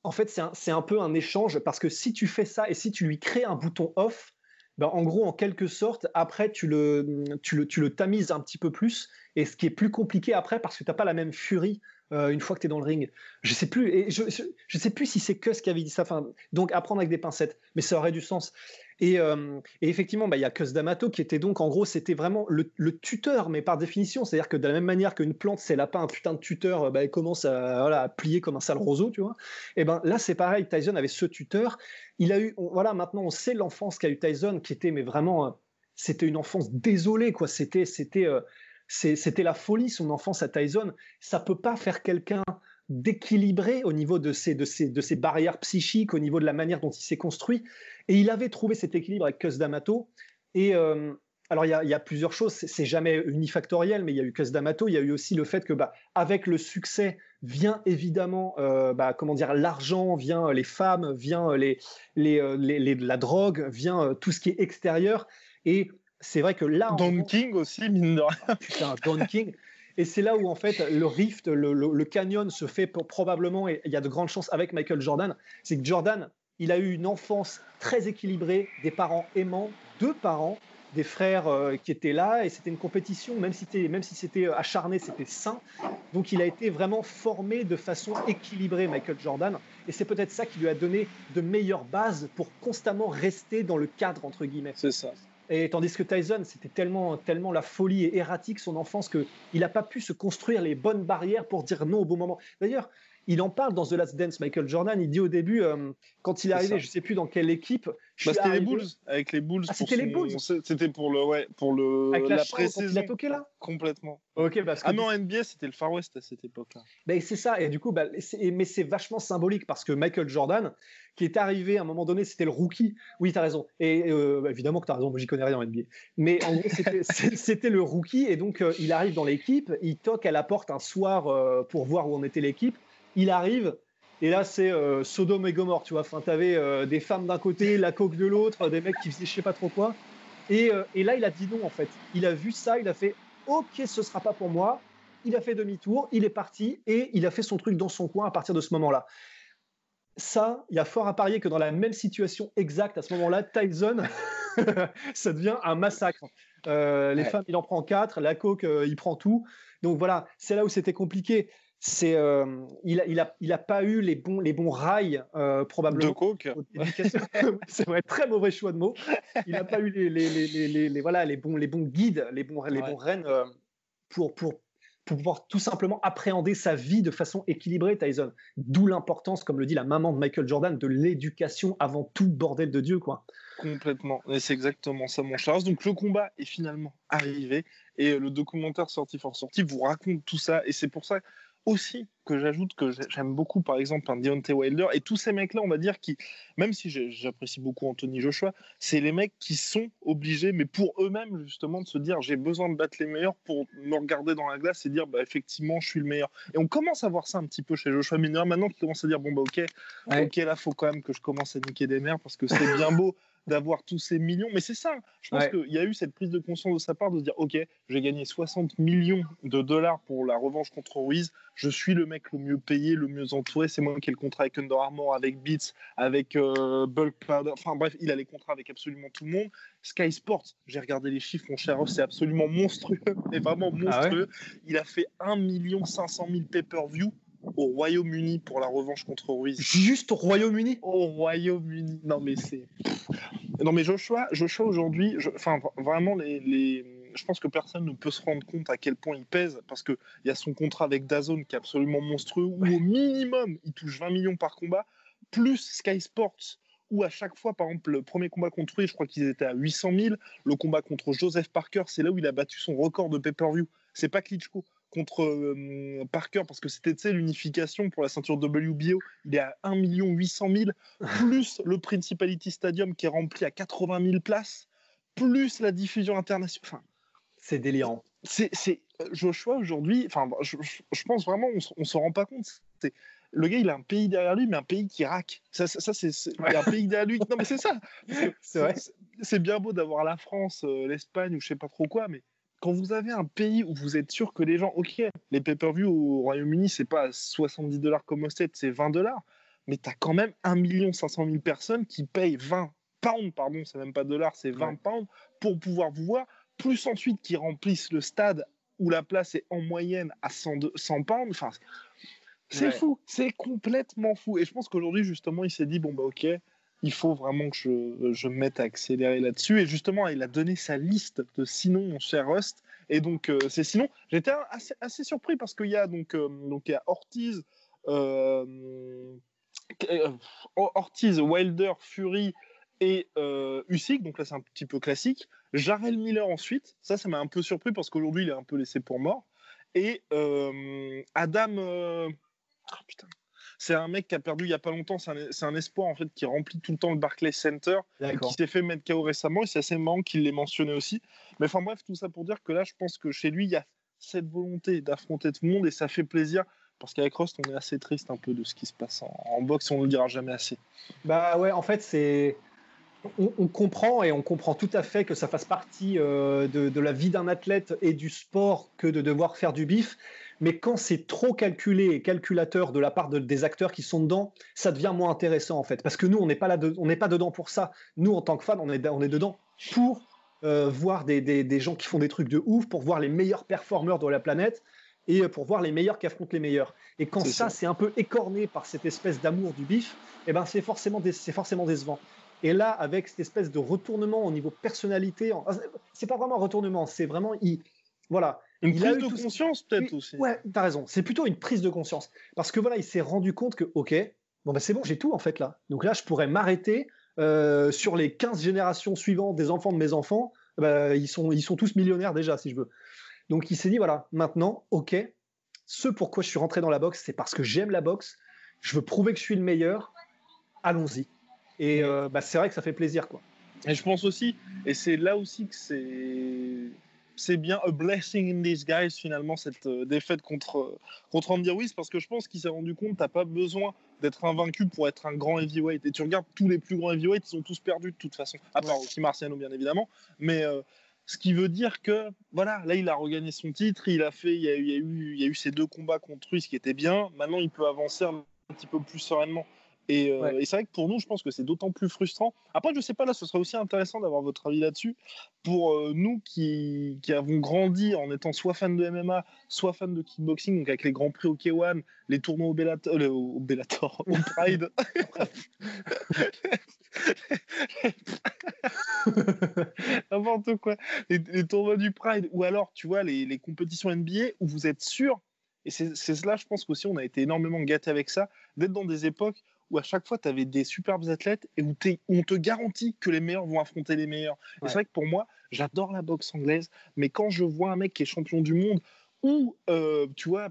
en fait, c'est un, un, peu un échange parce que si tu fais ça et si tu lui crées un bouton off, ben, en gros, en quelque sorte, après, tu le, tu, le, tu le tamises un petit peu plus, et ce qui est plus compliqué après, parce que tu n'as pas la même furie euh, une fois que tu es dans le ring. Je sais plus, et je, je, sais plus si c'est que ce qui avait dit ça, enfin, donc apprendre avec des pincettes, mais ça aurait du sens. Et, euh, et, effectivement, bah, il y a Cus D'Amato qui était donc, en gros, c'était vraiment le, tuteur, mais par définition. C'est-à-dire que de la même manière qu'une plante, c'est lapin, un putain de tuteur, bah, elle commence à, voilà, à, plier comme un sale roseau, tu vois. Et ben là, c'est pareil. Tyson avait ce tuteur. Il a eu, voilà, maintenant, on sait l'enfance qu'a eu Tyson, qui était, mais vraiment, euh, c'était une enfance désolée, quoi. C'était, c'était, euh, c'était la folie, son enfance à Tyson. Ça peut pas faire quelqu'un d'équilibré au niveau de ses, de, ses, de ses barrières psychiques, au niveau de la manière dont il s'est construit. Et il avait trouvé cet équilibre avec Cus D'Amato. Et euh, alors, il y, a, plusieurs choses. C'est jamais unifactoriel, mais il y a eu Cus D'Amato. Il y a eu aussi le fait que, bah, avec le succès, vient évidemment, euh, bah, comment dire, l'argent, vient les femmes, vient les, les, euh, les, la drogue, vient tout ce qui est extérieur. Et c'est vrai que là.
Don King aussi, mine de rien.
Putain, Don King. Et c'est là où, en fait, le rift, le, canyon se fait probablement, et il y a de grandes chances avec Michael Jordan, c'est que Jordan, il a eu une enfance très équilibrée, des parents aimants, deux parents, des frères euh, qui étaient là, et c'était une compétition, même si, même si c'était euh, acharné, c'était sain. Donc il a été vraiment formé de façon équilibrée, Michael Jordan, et c'est peut-être ça qui lui a donné de meilleures bases pour constamment rester dans le cadre, entre guillemets.
C'est ça.
Et tandis que Tyson, c'était tellement, tellement la folie et erratique son enfance qu'il n'a pas pu se construire les bonnes barrières pour dire non au bon moment. D'ailleurs, il en parle dans The Last Dance, Michael Jordan. Il dit au début, euh, quand il est arrivé, je ne sais plus dans quelle équipe.
Bah, c'était les Bulls, avec les Bulls.
Ah, c'était les Bulls.
C'était pour le, ouais, pour le.
Avec la, la il a toqué là.
Complètement.
Ok, parce que
ah non, NBA, c'était le Far West à cette époque-là.
Ben, c'est ça, et du coup, bah, mais c'est vachement symbolique parce que Michael Jordan, qui est arrivé à un moment donné, c'était le rookie. Oui, tu as raison. Et euh, évidemment que tu as raison, moi j'y connais rien en NBA. Mais en gros, c'était le rookie, et donc euh, il arrive dans l'équipe, il toque à la porte un soir pour voir où en était l'équipe il arrive, et là, c'est euh, Sodome et Gomorre, tu vois. Enfin, t'avais euh, des femmes d'un côté, la coque de l'autre, des mecs qui faisaient je sais pas trop quoi. Et, euh, et, là, il a dit non, en fait. Il a vu ça, il a fait OK, ce sera pas pour moi. Il a fait demi-tour, il est parti et il a fait son truc dans son coin à partir de ce moment-là. Ça, il y a fort à parier que dans la même situation exacte, à ce moment-là, Tyson, ça devient un massacre. les femmes, il en prend quatre, la coque, il prend tout. Donc voilà, c'est là où c'était compliqué c'est euh, il, a, il, a, il a pas eu les bons, les bons rails euh, probablement.
De coke.
c'est vrai, très mauvais choix de mots. Il n'a pas eu les, les, les, les, voilà, les, bons, les bons guides, les bons, les bons rênes euh, pour, pour, pour pouvoir tout simplement appréhender sa vie de façon équilibrée, Tyson. D'où l'importance, comme le dit la maman de Michael Jordan, de l'éducation avant tout bordel de Dieu, quoi.
Complètement. Et c'est exactement ça, mon Charles. Donc le combat est finalement arrivé et le documentaire sorti fort sorti vous raconte tout ça. Et c'est pour ça aussi que j'ajoute que j'aime beaucoup, par exemple, un Deontay Wilder. Et tous ces mecs-là, on va dire, qui, même si j'apprécie beaucoup Anthony Joshua, c'est les mecs qui sont obligés, mais pour eux-mêmes, justement, de se dire j'ai besoin de battre les meilleurs pour me regarder dans la glace et dire bah, effectivement, je suis le meilleur. Et on commence à voir ça un petit peu chez Joshua Miner maintenant qui commence à dire bon, bah, ok, ok, là, faut quand même que je commence à niquer des mers parce que c'est bien beau d'avoir tous ces millions. Mais c'est ça, je pense qu'il y a eu cette prise de conscience de sa part de se dire, OK, j'ai gagné 60 millions de dollars pour la revanche contre Ruiz, je suis le mec le mieux payé, le mieux entouré, c'est moi qui ai le contrat avec Under Armour, avec Beats, avec euh, Bulk Powder, enfin bref, il a les contrats avec absolument tout le monde. Sky Sports, j'ai regardé les chiffres, mon cher, c'est absolument monstrueux, mais vraiment ah monstrueux. il a fait 1 500 000 pay-per-view au Royaume-Uni pour la revanche contre Ruiz.
Juste au Royaume-Uni?
Au Royaume-Uni. Non, mais c'est. Non, mais Joshua, Joshua aujourd'hui, enfin, vraiment, les, les, je pense que personne ne peut se rendre compte à quel point il pèse parce qu'il y a son contrat avec Dazone qui est absolument monstrueux, où au minimum, il touche 20 millions par combat, plus Sky Sports où à chaque fois, par exemple, le premier combat contre lui, je crois qu'ils étaient à 800 000. Le combat contre Joseph Parker, c'est là où il a battu son record de pay-per-view. C'est pas Klitschko contre euh, Parker parce que c'était l'unification pour la ceinture WBO. Il est à 1 800 000, plus le Principality Stadium qui est rempli à 80 000 places, plus la diffusion internationale. Enfin,
c'est délirant.
C'est euh, Joshua aujourd'hui. Enfin, je, pense vraiment, on, ne se rend pas compte. Le gars, il a un pays derrière lui, mais un pays qui raque. Ça, ça, c'est un pays derrière lui. Non, mais c'est ça. C'est bien beau d'avoir la France, euh, l'Espagne ou je sais pas trop quoi, mais quand vous avez un pays où vous êtes sûr que les gens, ok, les pay-per-view au Royaume-Uni, c'est pas 70 dollars comme au 7, c'est 20 dollars, mais tu as quand même 1 500 000 personnes qui payent 20 pounds, pardon, c'est même pas dollars, c'est 20 pounds, pour pouvoir vous voir, plus ensuite qui remplissent le stade où la place est en moyenne à 100, 100 pounds. Enfin, c'est fou, c'est complètement fou. Et je pense qu'aujourd'hui, justement, il s'est dit, bon, bah ok, il faut vraiment que je, je me mette à accélérer là-dessus. Et justement, il a donné sa liste de sinon, mon cher Rust. Et donc, euh, c'est sinon. J'étais assez, surpris parce qu'il y a donc, euh, y a Ortiz, euh, Ortiz, Wilder, Fury et Usyk. Donc là, c'est un petit peu classique. Jarrell Miller ensuite. Ça, ça m'a un peu surpris parce qu'aujourd'hui, il est un peu laissé pour mort. Et Adam. Oh, putain c'est un mec qui a perdu il y a pas longtemps. C'est un, espoir en fait qui remplit tout le temps le Barclays Center, qui s'est fait mettre KO récemment. Et c'est assez marrant qu'il l'ait mentionné aussi. Mais enfin bref, tout ça pour dire que là, je pense que chez lui, il y a cette volonté d'affronter tout le monde et ça fait plaisir. Parce qu'avec Rost, on est assez triste un peu de ce qui se passe en, boxe, on ne le dira jamais assez.
Bah ouais, en fait, c'est. On, comprend et on comprend tout à fait que ça fasse partie euh, de, de, la vie d'un athlète et du sport que de devoir faire du bif mais quand c'est trop calculé et calculateur de la part des acteurs qui sont dedans, ça devient moins intéressant en fait. Parce que nous, on n'est pas là, on n'est pas dedans pour ça. Nous, en tant que fans, on est, on est dedans pour euh, voir des, des, gens qui font des trucs de ouf, pour voir les meilleurs performeurs de la planète et pour voir les meilleurs qui affrontent les meilleurs. Et quand ça, c'est un peu écorné par cette espèce d'amour du bif, eh ben c'est forcément, forcément décevant. Et là, avec cette espèce de retournement au niveau personnalité, c'est pas vraiment un retournement, c'est vraiment, il, voilà,
une prise de conscience, peut-être aussi.
Ouais, t'as raison. C'est plutôt une prise de conscience. Parce que voilà, il s'est rendu compte que, OK, bon, bah, c'est bon, j'ai tout, en fait, là. Donc là, je pourrais m'arrêter euh, sur les 15 générations suivantes des enfants de mes enfants. Bah, ils, sont, ils sont tous millionnaires déjà, si je veux. Donc il s'est dit, voilà, maintenant, OK, ce pourquoi je suis rentré dans la boxe, c'est parce que j'aime la boxe. Je veux prouver que je suis le meilleur. Allons-y. Et euh, bah, c'est vrai que ça fait plaisir, quoi.
Et je pense aussi, et c'est là aussi que c'est c'est bien a blessing in disguise finalement cette euh, défaite contre contre Andy Ruiz parce que je pense qu'il s'est rendu compte t'as pas besoin d'être invaincu pour être un grand heavyweight. Et tu regardes tous les plus grands heavyweights ils sont tous perdus de toute façon. À part aussi Marciano bien évidemment. Mais euh, ce qui veut dire que voilà là il a regagné son titre il a fait il y a, eu, il y a eu ces deux combats contre Ruiz qui étaient bien. Maintenant il peut avancer un petit peu plus sereinement euh, et, c'est vrai que pour nous, je pense que c'est d'autant plus frustrant. Après, je sais pas, là, ce serait aussi intéressant d'avoir votre avis là-dessus. Pour euh, nous qui, qui, avons grandi en étant soit fans de MMA, soit fans de kickboxing, donc avec les grands prix au K1, les tournois au Bellator, euh, au, Bellator, au Pride. N'importe quoi. Les, tournois du Pride, ou alors, tu vois, les, les compétitions NBA où vous êtes sûr, et c'est cela, je pense qu'aussi, on a été énormément gâté avec ça, d'être dans des époques où à chaque fois tu avais des superbes athlètes et où, on te garantit que les meilleurs vont affronter les meilleurs. Et c'est vrai que pour moi, j'adore la boxe anglaise, mais quand je vois un mec qui est champion du monde, ou euh, tu vois,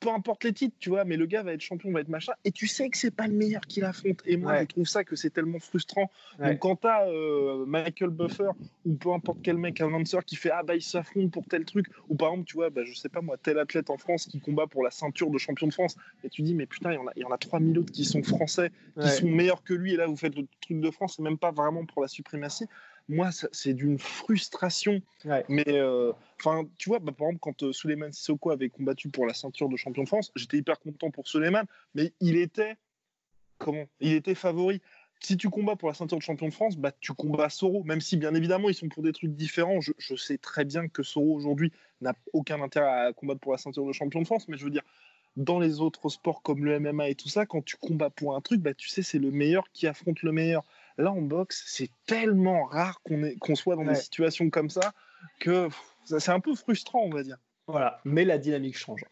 peu importe les titres, tu vois, mais le gars va être champion, va être machin, et tu sais que c'est pas le meilleur qu'il affronte. Et moi, je trouve ça que c'est tellement frustrant. Donc, quand t'as euh, Michael Buffer ou peu importe quel mec, un lanceur qui fait ah bah il s'affronte pour tel truc, ou par exemple, tu vois, bah, je sais pas moi, tel athlète en France qui combat pour la ceinture de champion de France, et tu dis mais putain, il y en a, il y en a 3000 autres qui sont français, qui sont meilleurs que lui, et là vous faites le truc de France, c'est même pas vraiment pour la suprématie moi, c'est d'une frustration. Mais, euh, enfin, tu vois, bah, par exemple, quand euh, Suleiman Sissoko avait combattu pour la ceinture de champion de France, j'étais hyper content pour Suleiman, mais il était, comment? Il était favori. Si tu combats pour la ceinture de champion de France, bah, tu combats Soro, même si bien évidemment ils sont pour des trucs différents. Je, je sais très bien que Soro aujourd'hui n'a aucun intérêt à combattre pour la ceinture de champion de France, mais je veux dire, dans les autres sports comme le MMA et tout ça, quand tu combats pour un truc, bah, tu sais, c'est le meilleur qui affronte le meilleur. Là, en boxe, c'est tellement rare qu'on soit dans des situations comme ça que c'est un peu frustrant, on va dire.
Voilà, mais la dynamique change.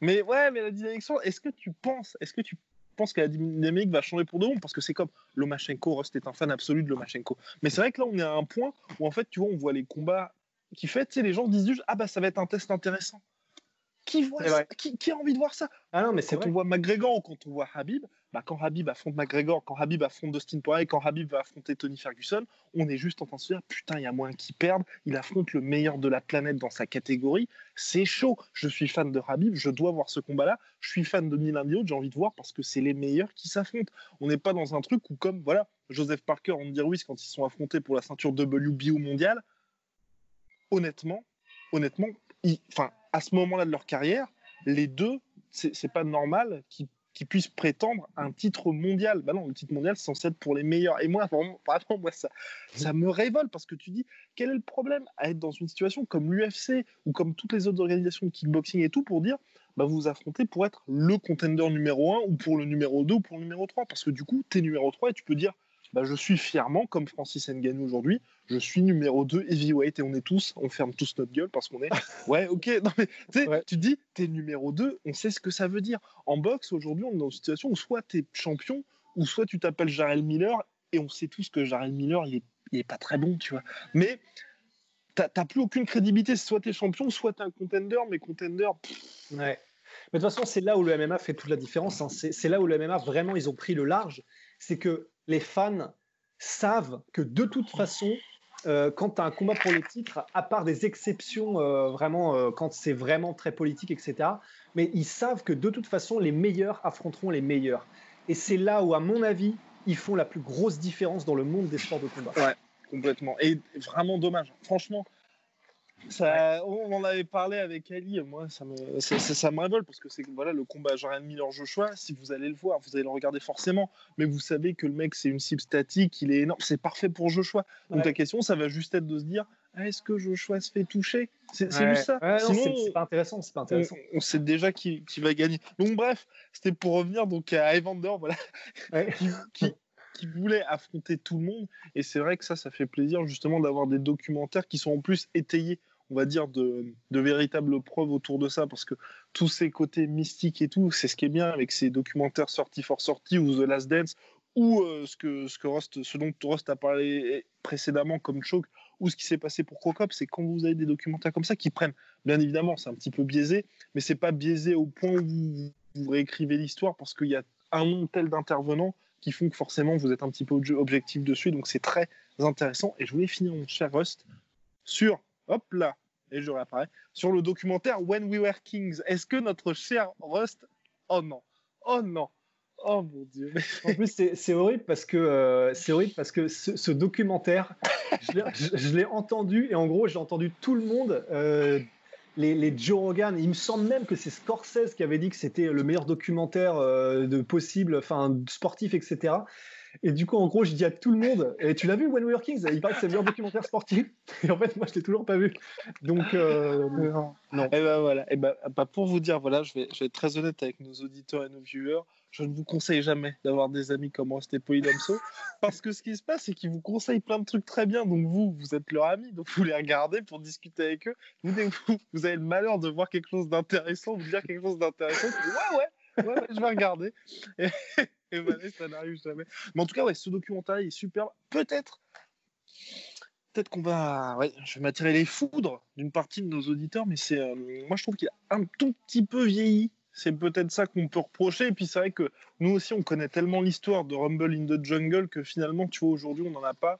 Mais ouais, mais la dynamique change. Est-ce que tu penses, est-ce que tu penses que la dynamique va changer pour de bon? Parce que c'est comme Lomachenko, Rost est un fan absolu de Lomachenko. Mais c'est vrai que là, on est à un point où en fait, tu vois, on voit les combats qui fait, tu sais, les gens disent juste, ah bah ça va être un test intéressant. Qui, voit qui, a envie de voir ça?
Ah non, mais
Quand on voit McGregor ou quand on voit Habib, bah quand Habib affronte McGregor, quand Habib affronte Dustin Poirier, quand Habib va affronter Tony Ferguson, on est juste en train de se dire putain, il y a moins qui perdent, il affronte le meilleur de la planète dans sa catégorie, c'est chaud. Je suis fan de Habib, je dois voir ce combat-là. Je suis fan de l'autre, j'ai envie de voir parce que c'est les meilleurs qui s'affrontent. On n'est pas dans un truc où, comme voilà, Joseph Parker, Andy Ruiz, quand ils sont affrontés pour la ceinture WBO mondiale, honnêtement, honnêtement, enfin, à ce moment-là de leur carrière, les deux, c'est pas normal qu'ils puissent prétendre un titre mondial. Bah non, le titre mondial, c'est censé être pour les meilleurs. Et moi, moi, ça, ça me révolte parce que tu dis, quel est le problème à être dans une situation comme l'UFC ou comme toutes les autres organisations de kickboxing et tout pour dire, bah, vous vous affrontez pour être le contender numéro 1 ou pour le numéro 2 ou pour le numéro 3 parce que du coup, tu es numéro 3 et tu peux dire, bah, je suis fièrement, comme Francis Ngannou aujourd'hui, je suis numéro 2 heavyweight et on est tous, on ferme tous notre gueule parce qu'on est, ouais, ok, non mais ouais. tu te dis, t'es numéro 2, on sait ce que ça veut dire. En boxe, aujourd'hui, on est dans une situation où soit t'es champion, ou soit tu t'appelles Jarrell Miller, et on sait tous que Jarrell Miller, il est, il est pas très bon, tu vois. Mais t'as plus aucune crédibilité, soit t'es champion, soit t'es un contender, mais contender,
ouais. Mais de toute façon, c'est là où le MMA fait toute la différence. Hein. C'est là où le MMA, vraiment, ils ont pris le large. C'est que les fans savent que de toute façon, euh, quand tu as un combat pour le titre, à part des exceptions, euh, vraiment, euh, quand c'est vraiment très politique, etc., mais ils savent que de toute façon, les meilleurs affronteront les meilleurs. Et c'est là où, à mon avis, ils font la plus grosse différence dans le monde des sports de combat.
Ouais, complètement. Et vraiment dommage. Franchement, ça, on en avait parlé avec Ali. Moi, ça me, ça, ça, me révolte parce que c'est voilà le combat Jarren Miller Joshua. Si vous allez le voir, vous allez le regarder forcément, mais vous savez que le mec c'est une cible statique, il est énorme, c'est parfait pour Joshua. Donc la question, ça va juste être de se dire, ah, est-ce que Joshua se fait toucher? C'est juste ça.
Sinon, c'est pas intéressant. C'est pas intéressant.
On, sait déjà qui, qui, va gagner. Donc bref, c'était pour revenir donc à Evander, voilà, qui, qui qui voulait affronter tout le monde. Et c'est vrai que ça, ça fait plaisir justement d'avoir des documentaires qui sont en plus étayés on va dire, de, véritables preuves autour de ça, parce que tous ces côtés mystiques et tout, c'est ce qui est bien avec ces documentaires sortis for sortis ou The Last Dance, ou euh, ce, que, ce, dont Rost a parlé précédemment comme Choke, ou ce qui s'est passé pour Crocop, c'est quand vous avez des documentaires comme ça qui prennent, bien évidemment, c'est un petit peu biaisé, mais c'est pas biaisé au point où vous, réécrivez l'histoire, parce qu'il y a un nombre tel d'intervenants qui font que forcément vous êtes un petit peu objectif dessus, donc c'est très intéressant. Et je voulais finir mon cher Rust sur hop là, et je réapparais, sur le documentaire When We Were Kings. Est-ce que notre cher Rust. Oh non, oh non, oh mon dieu.
En plus, c'est horrible parce que, euh, c'est horrible parce que ce, documentaire, je l'ai entendu et en gros, j'ai entendu tout le monde. Euh, les, les, Joe Rogan, il me semble même que c'est Scorsese qui avait dit que c'était le meilleur documentaire euh, de possible, enfin sportif, etc. Et du coup, en gros, je dis à tout le monde, et tu l'as vu, When We Were Kings? Il paraît que c'est le meilleur documentaire sportif. Et en fait, moi, je l'ai toujours pas vu. Donc, euh, non.
Et ben voilà. Et ben, bah, pour vous dire, voilà, je vais, je vais être très honnête avec nos auditeurs et nos viewers. Je ne vous conseille jamais d'avoir des amis comme moi, c'était Polydomso, parce que ce qui se passe, c'est qu'ils vous conseillent plein de trucs très bien. Donc vous, vous êtes leur ami, donc vous les regardez pour discuter avec eux. Vous, vous, vous avez le malheur de voir quelque chose d'intéressant, vous dire quelque chose d'intéressant. Ouais, ouais, ouais, ouais, je vais regarder. Et, et voilà, ça n'arrive jamais. Mais en tout cas, ouais, ce documentaire est superbe. Peut-être, peut-être qu'on va, ouais, je vais m'attirer les foudres d'une partie de nos auditeurs, mais c'est, euh, moi, je trouve qu'il a un tout petit peu vieilli. C'est peut-être ça qu'on peut reprocher. Et puis c'est vrai que nous aussi, on connaît tellement l'histoire de Rumble in the Jungle que finalement, tu vois, aujourd'hui, on n'en a pas.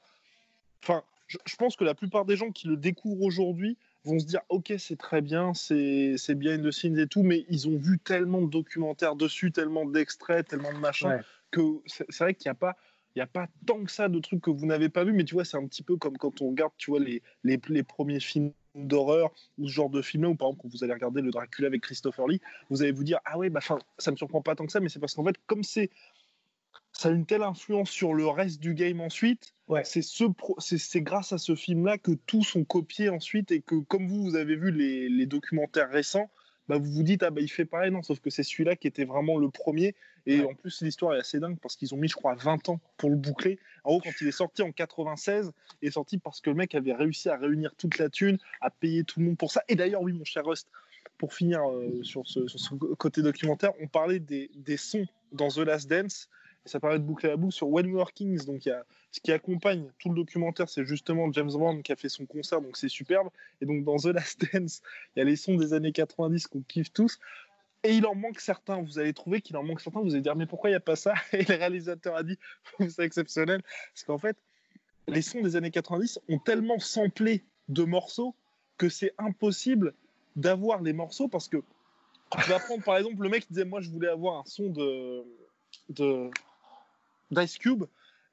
Enfin, je, je pense que la plupart des gens qui le découvrent aujourd'hui vont se dire ok c'est très bien c'est bien de scenes et tout mais ils ont vu tellement de documentaires dessus tellement d'extraits tellement de machins que c'est vrai qu'il n'y a pas il y a pas tant que ça de trucs que vous n'avez pas vu mais tu vois c'est un petit peu comme quand on regarde tu vois les, les, les premiers films d'horreur ou ce genre de film là où par exemple quand vous allez regarder le Dracula avec Christopher Lee vous allez vous dire ah ouais bah enfin ça me surprend pas tant que ça mais c'est parce qu'en fait comme c'est ça a une telle influence sur le reste du game ensuite. Ouais. C'est ce c'est grâce à ce film-là que tous sont copiés ensuite et que comme vous, vous avez vu les, les documentaires récents, bah vous vous dites ah bah il fait pareil. Non sauf que c'est celui-là qui était vraiment le premier. Et en plus l'histoire est assez dingue parce qu'ils ont mis je crois 20 ans pour le boucler. En gros quand il est sorti en 96 il est sorti parce que le mec avait réussi à réunir toute la thune à payer tout le monde pour ça. Et d'ailleurs oui mon cher Rust pour finir euh, sur, ce, sur, ce, côté documentaire on parlait des, des sons dans The Last Dance ça permet de boucler la boucle sur When We Kings. Donc, ce qui accompagne tout le documentaire, c'est justement James Brown qui a fait son concert, donc c'est superbe. Et donc, dans The Last Dance, il y a les sons des années 90 qu'on kiffe tous. Et il en manque certains. Vous allez trouver qu'il en manque certains. Vous allez dire, mais pourquoi il n'y a pas ça? Et le réalisateur a dit, c'est exceptionnel. Parce qu'en fait, les sons des années 90 ont tellement samplé de morceaux que c'est impossible d'avoir les morceaux parce que tu vas prendre par exemple le mec qui disait moi je voulais avoir un son de d'Ice Cube,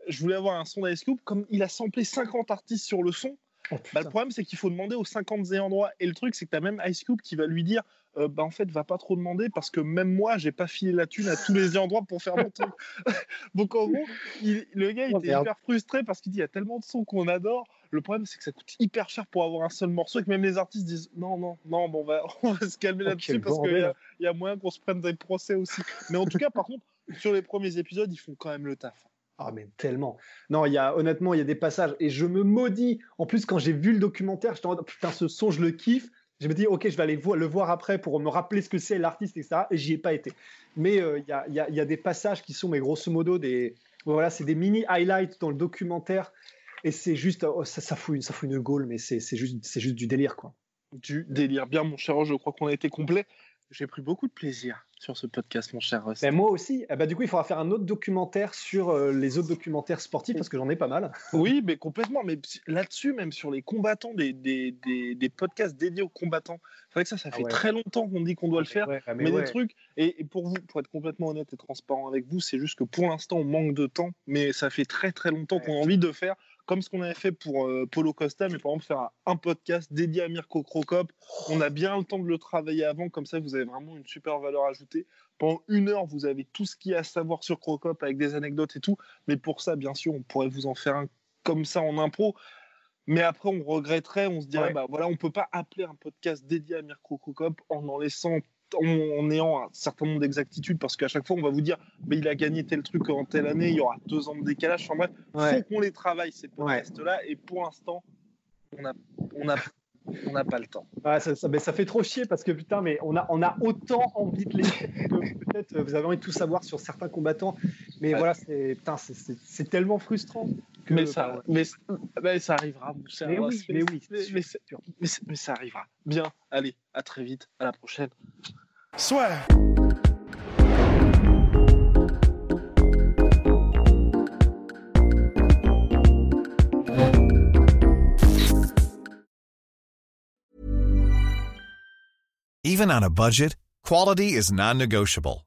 je voulais avoir un son d'Ice Cube, comme il a samplé 50 artistes sur le son, oh, bah, le problème c'est qu'il faut demander aux 50 ayants droit. Et le truc c'est que tu as même Ice Cube qui va lui dire euh, bah en fait va pas trop demander parce que même moi j'ai pas filé la thune à tous les ayants droit pour faire mon truc. Donc en gros, le gars il oh, était hyper frustré parce qu'il dit il y a tellement de sons qu'on adore. Le problème c'est que ça coûte hyper cher pour avoir un seul morceau et que même les artistes disent non non non bon on va, on va se calmer là-dessus parce qu'il y, y, a moyen qu'on se prenne des procès aussi. Mais en tout cas par contre sur les premiers épisodes, ils font quand même le taf.
Ah, mais tellement. Non, il y a, honnêtement, il y a des passages et je me maudis. En plus, quand j'ai vu le documentaire, j'étais en mode, putain, ce son, je le kiffe. Je me dis, ok, je vais aller le voir après pour me rappeler ce que c'est l'artiste, etc. Et j'y ai pas été. Mais euh, il y, a, y, a, des passages qui sont, mais grosso modo, des, voilà, c'est des mini highlights dans le documentaire. Et c'est juste, oh, ça, ça, fout, ça fout une gaule, mais c'est juste, juste du délire, quoi.
Du délire. Bien, mon cher, je crois qu'on a été complet. J'ai pris beaucoup de plaisir sur ce podcast, mon cher
Mais moi aussi. Eh ben, du coup, il faudra faire un autre documentaire sur euh, les autres documentaires sportifs parce que j'en ai pas mal.
oui, mais complètement. Mais là-dessus, même sur les combattants, des, des, des, podcasts dédiés aux combattants. C'est vrai que ça, ça ah fait très longtemps qu'on dit qu'on doit le faire. mais, des trucs. Et, pour vous, pour être complètement honnête et transparent avec vous, c'est juste que pour l'instant, on manque de temps. Mais ça fait très très longtemps qu'on a envie de faire comme ce qu'on avait fait pour euh, Polo Costa, mais par exemple faire un, podcast dédié à Mirko Crocop. On a bien le temps de le travailler avant, comme ça vous avez vraiment une super valeur ajoutée. Pendant une heure, vous avez tout ce qu'il y a à savoir sur Crocop avec des anecdotes et tout. Mais pour ça, bien sûr, on pourrait vous en faire un comme ça en impro. Mais après, on regretterait, on se dirait, bah voilà, on peut pas appeler un podcast dédié à Mirko Crocop en en laissant en, ayant un certain nombre d'exactitudes, parce qu'à chaque fois, on va vous dire, mais il a gagné tel truc en telle année, il y aura deux ans de décalage. Enfin bref, faut qu'on les travaille, ces podcasts-là, et pour l'instant, on a, on a on n'a pas le temps.
ça, ça, fait trop chier parce que putain, mais on a, on a autant envie de les que peut-être vous avez envie de tout savoir sur certains combattants, mais voilà, c'est, c'est, tellement frustrant.
Mais, ça, mais, ça arrivera.
mais, oui, mais, oui,
mais, ça arrivera. Bien, allez, à très vite, à la prochaine.
Soit.
Even on a budget, quality is non-negotiable.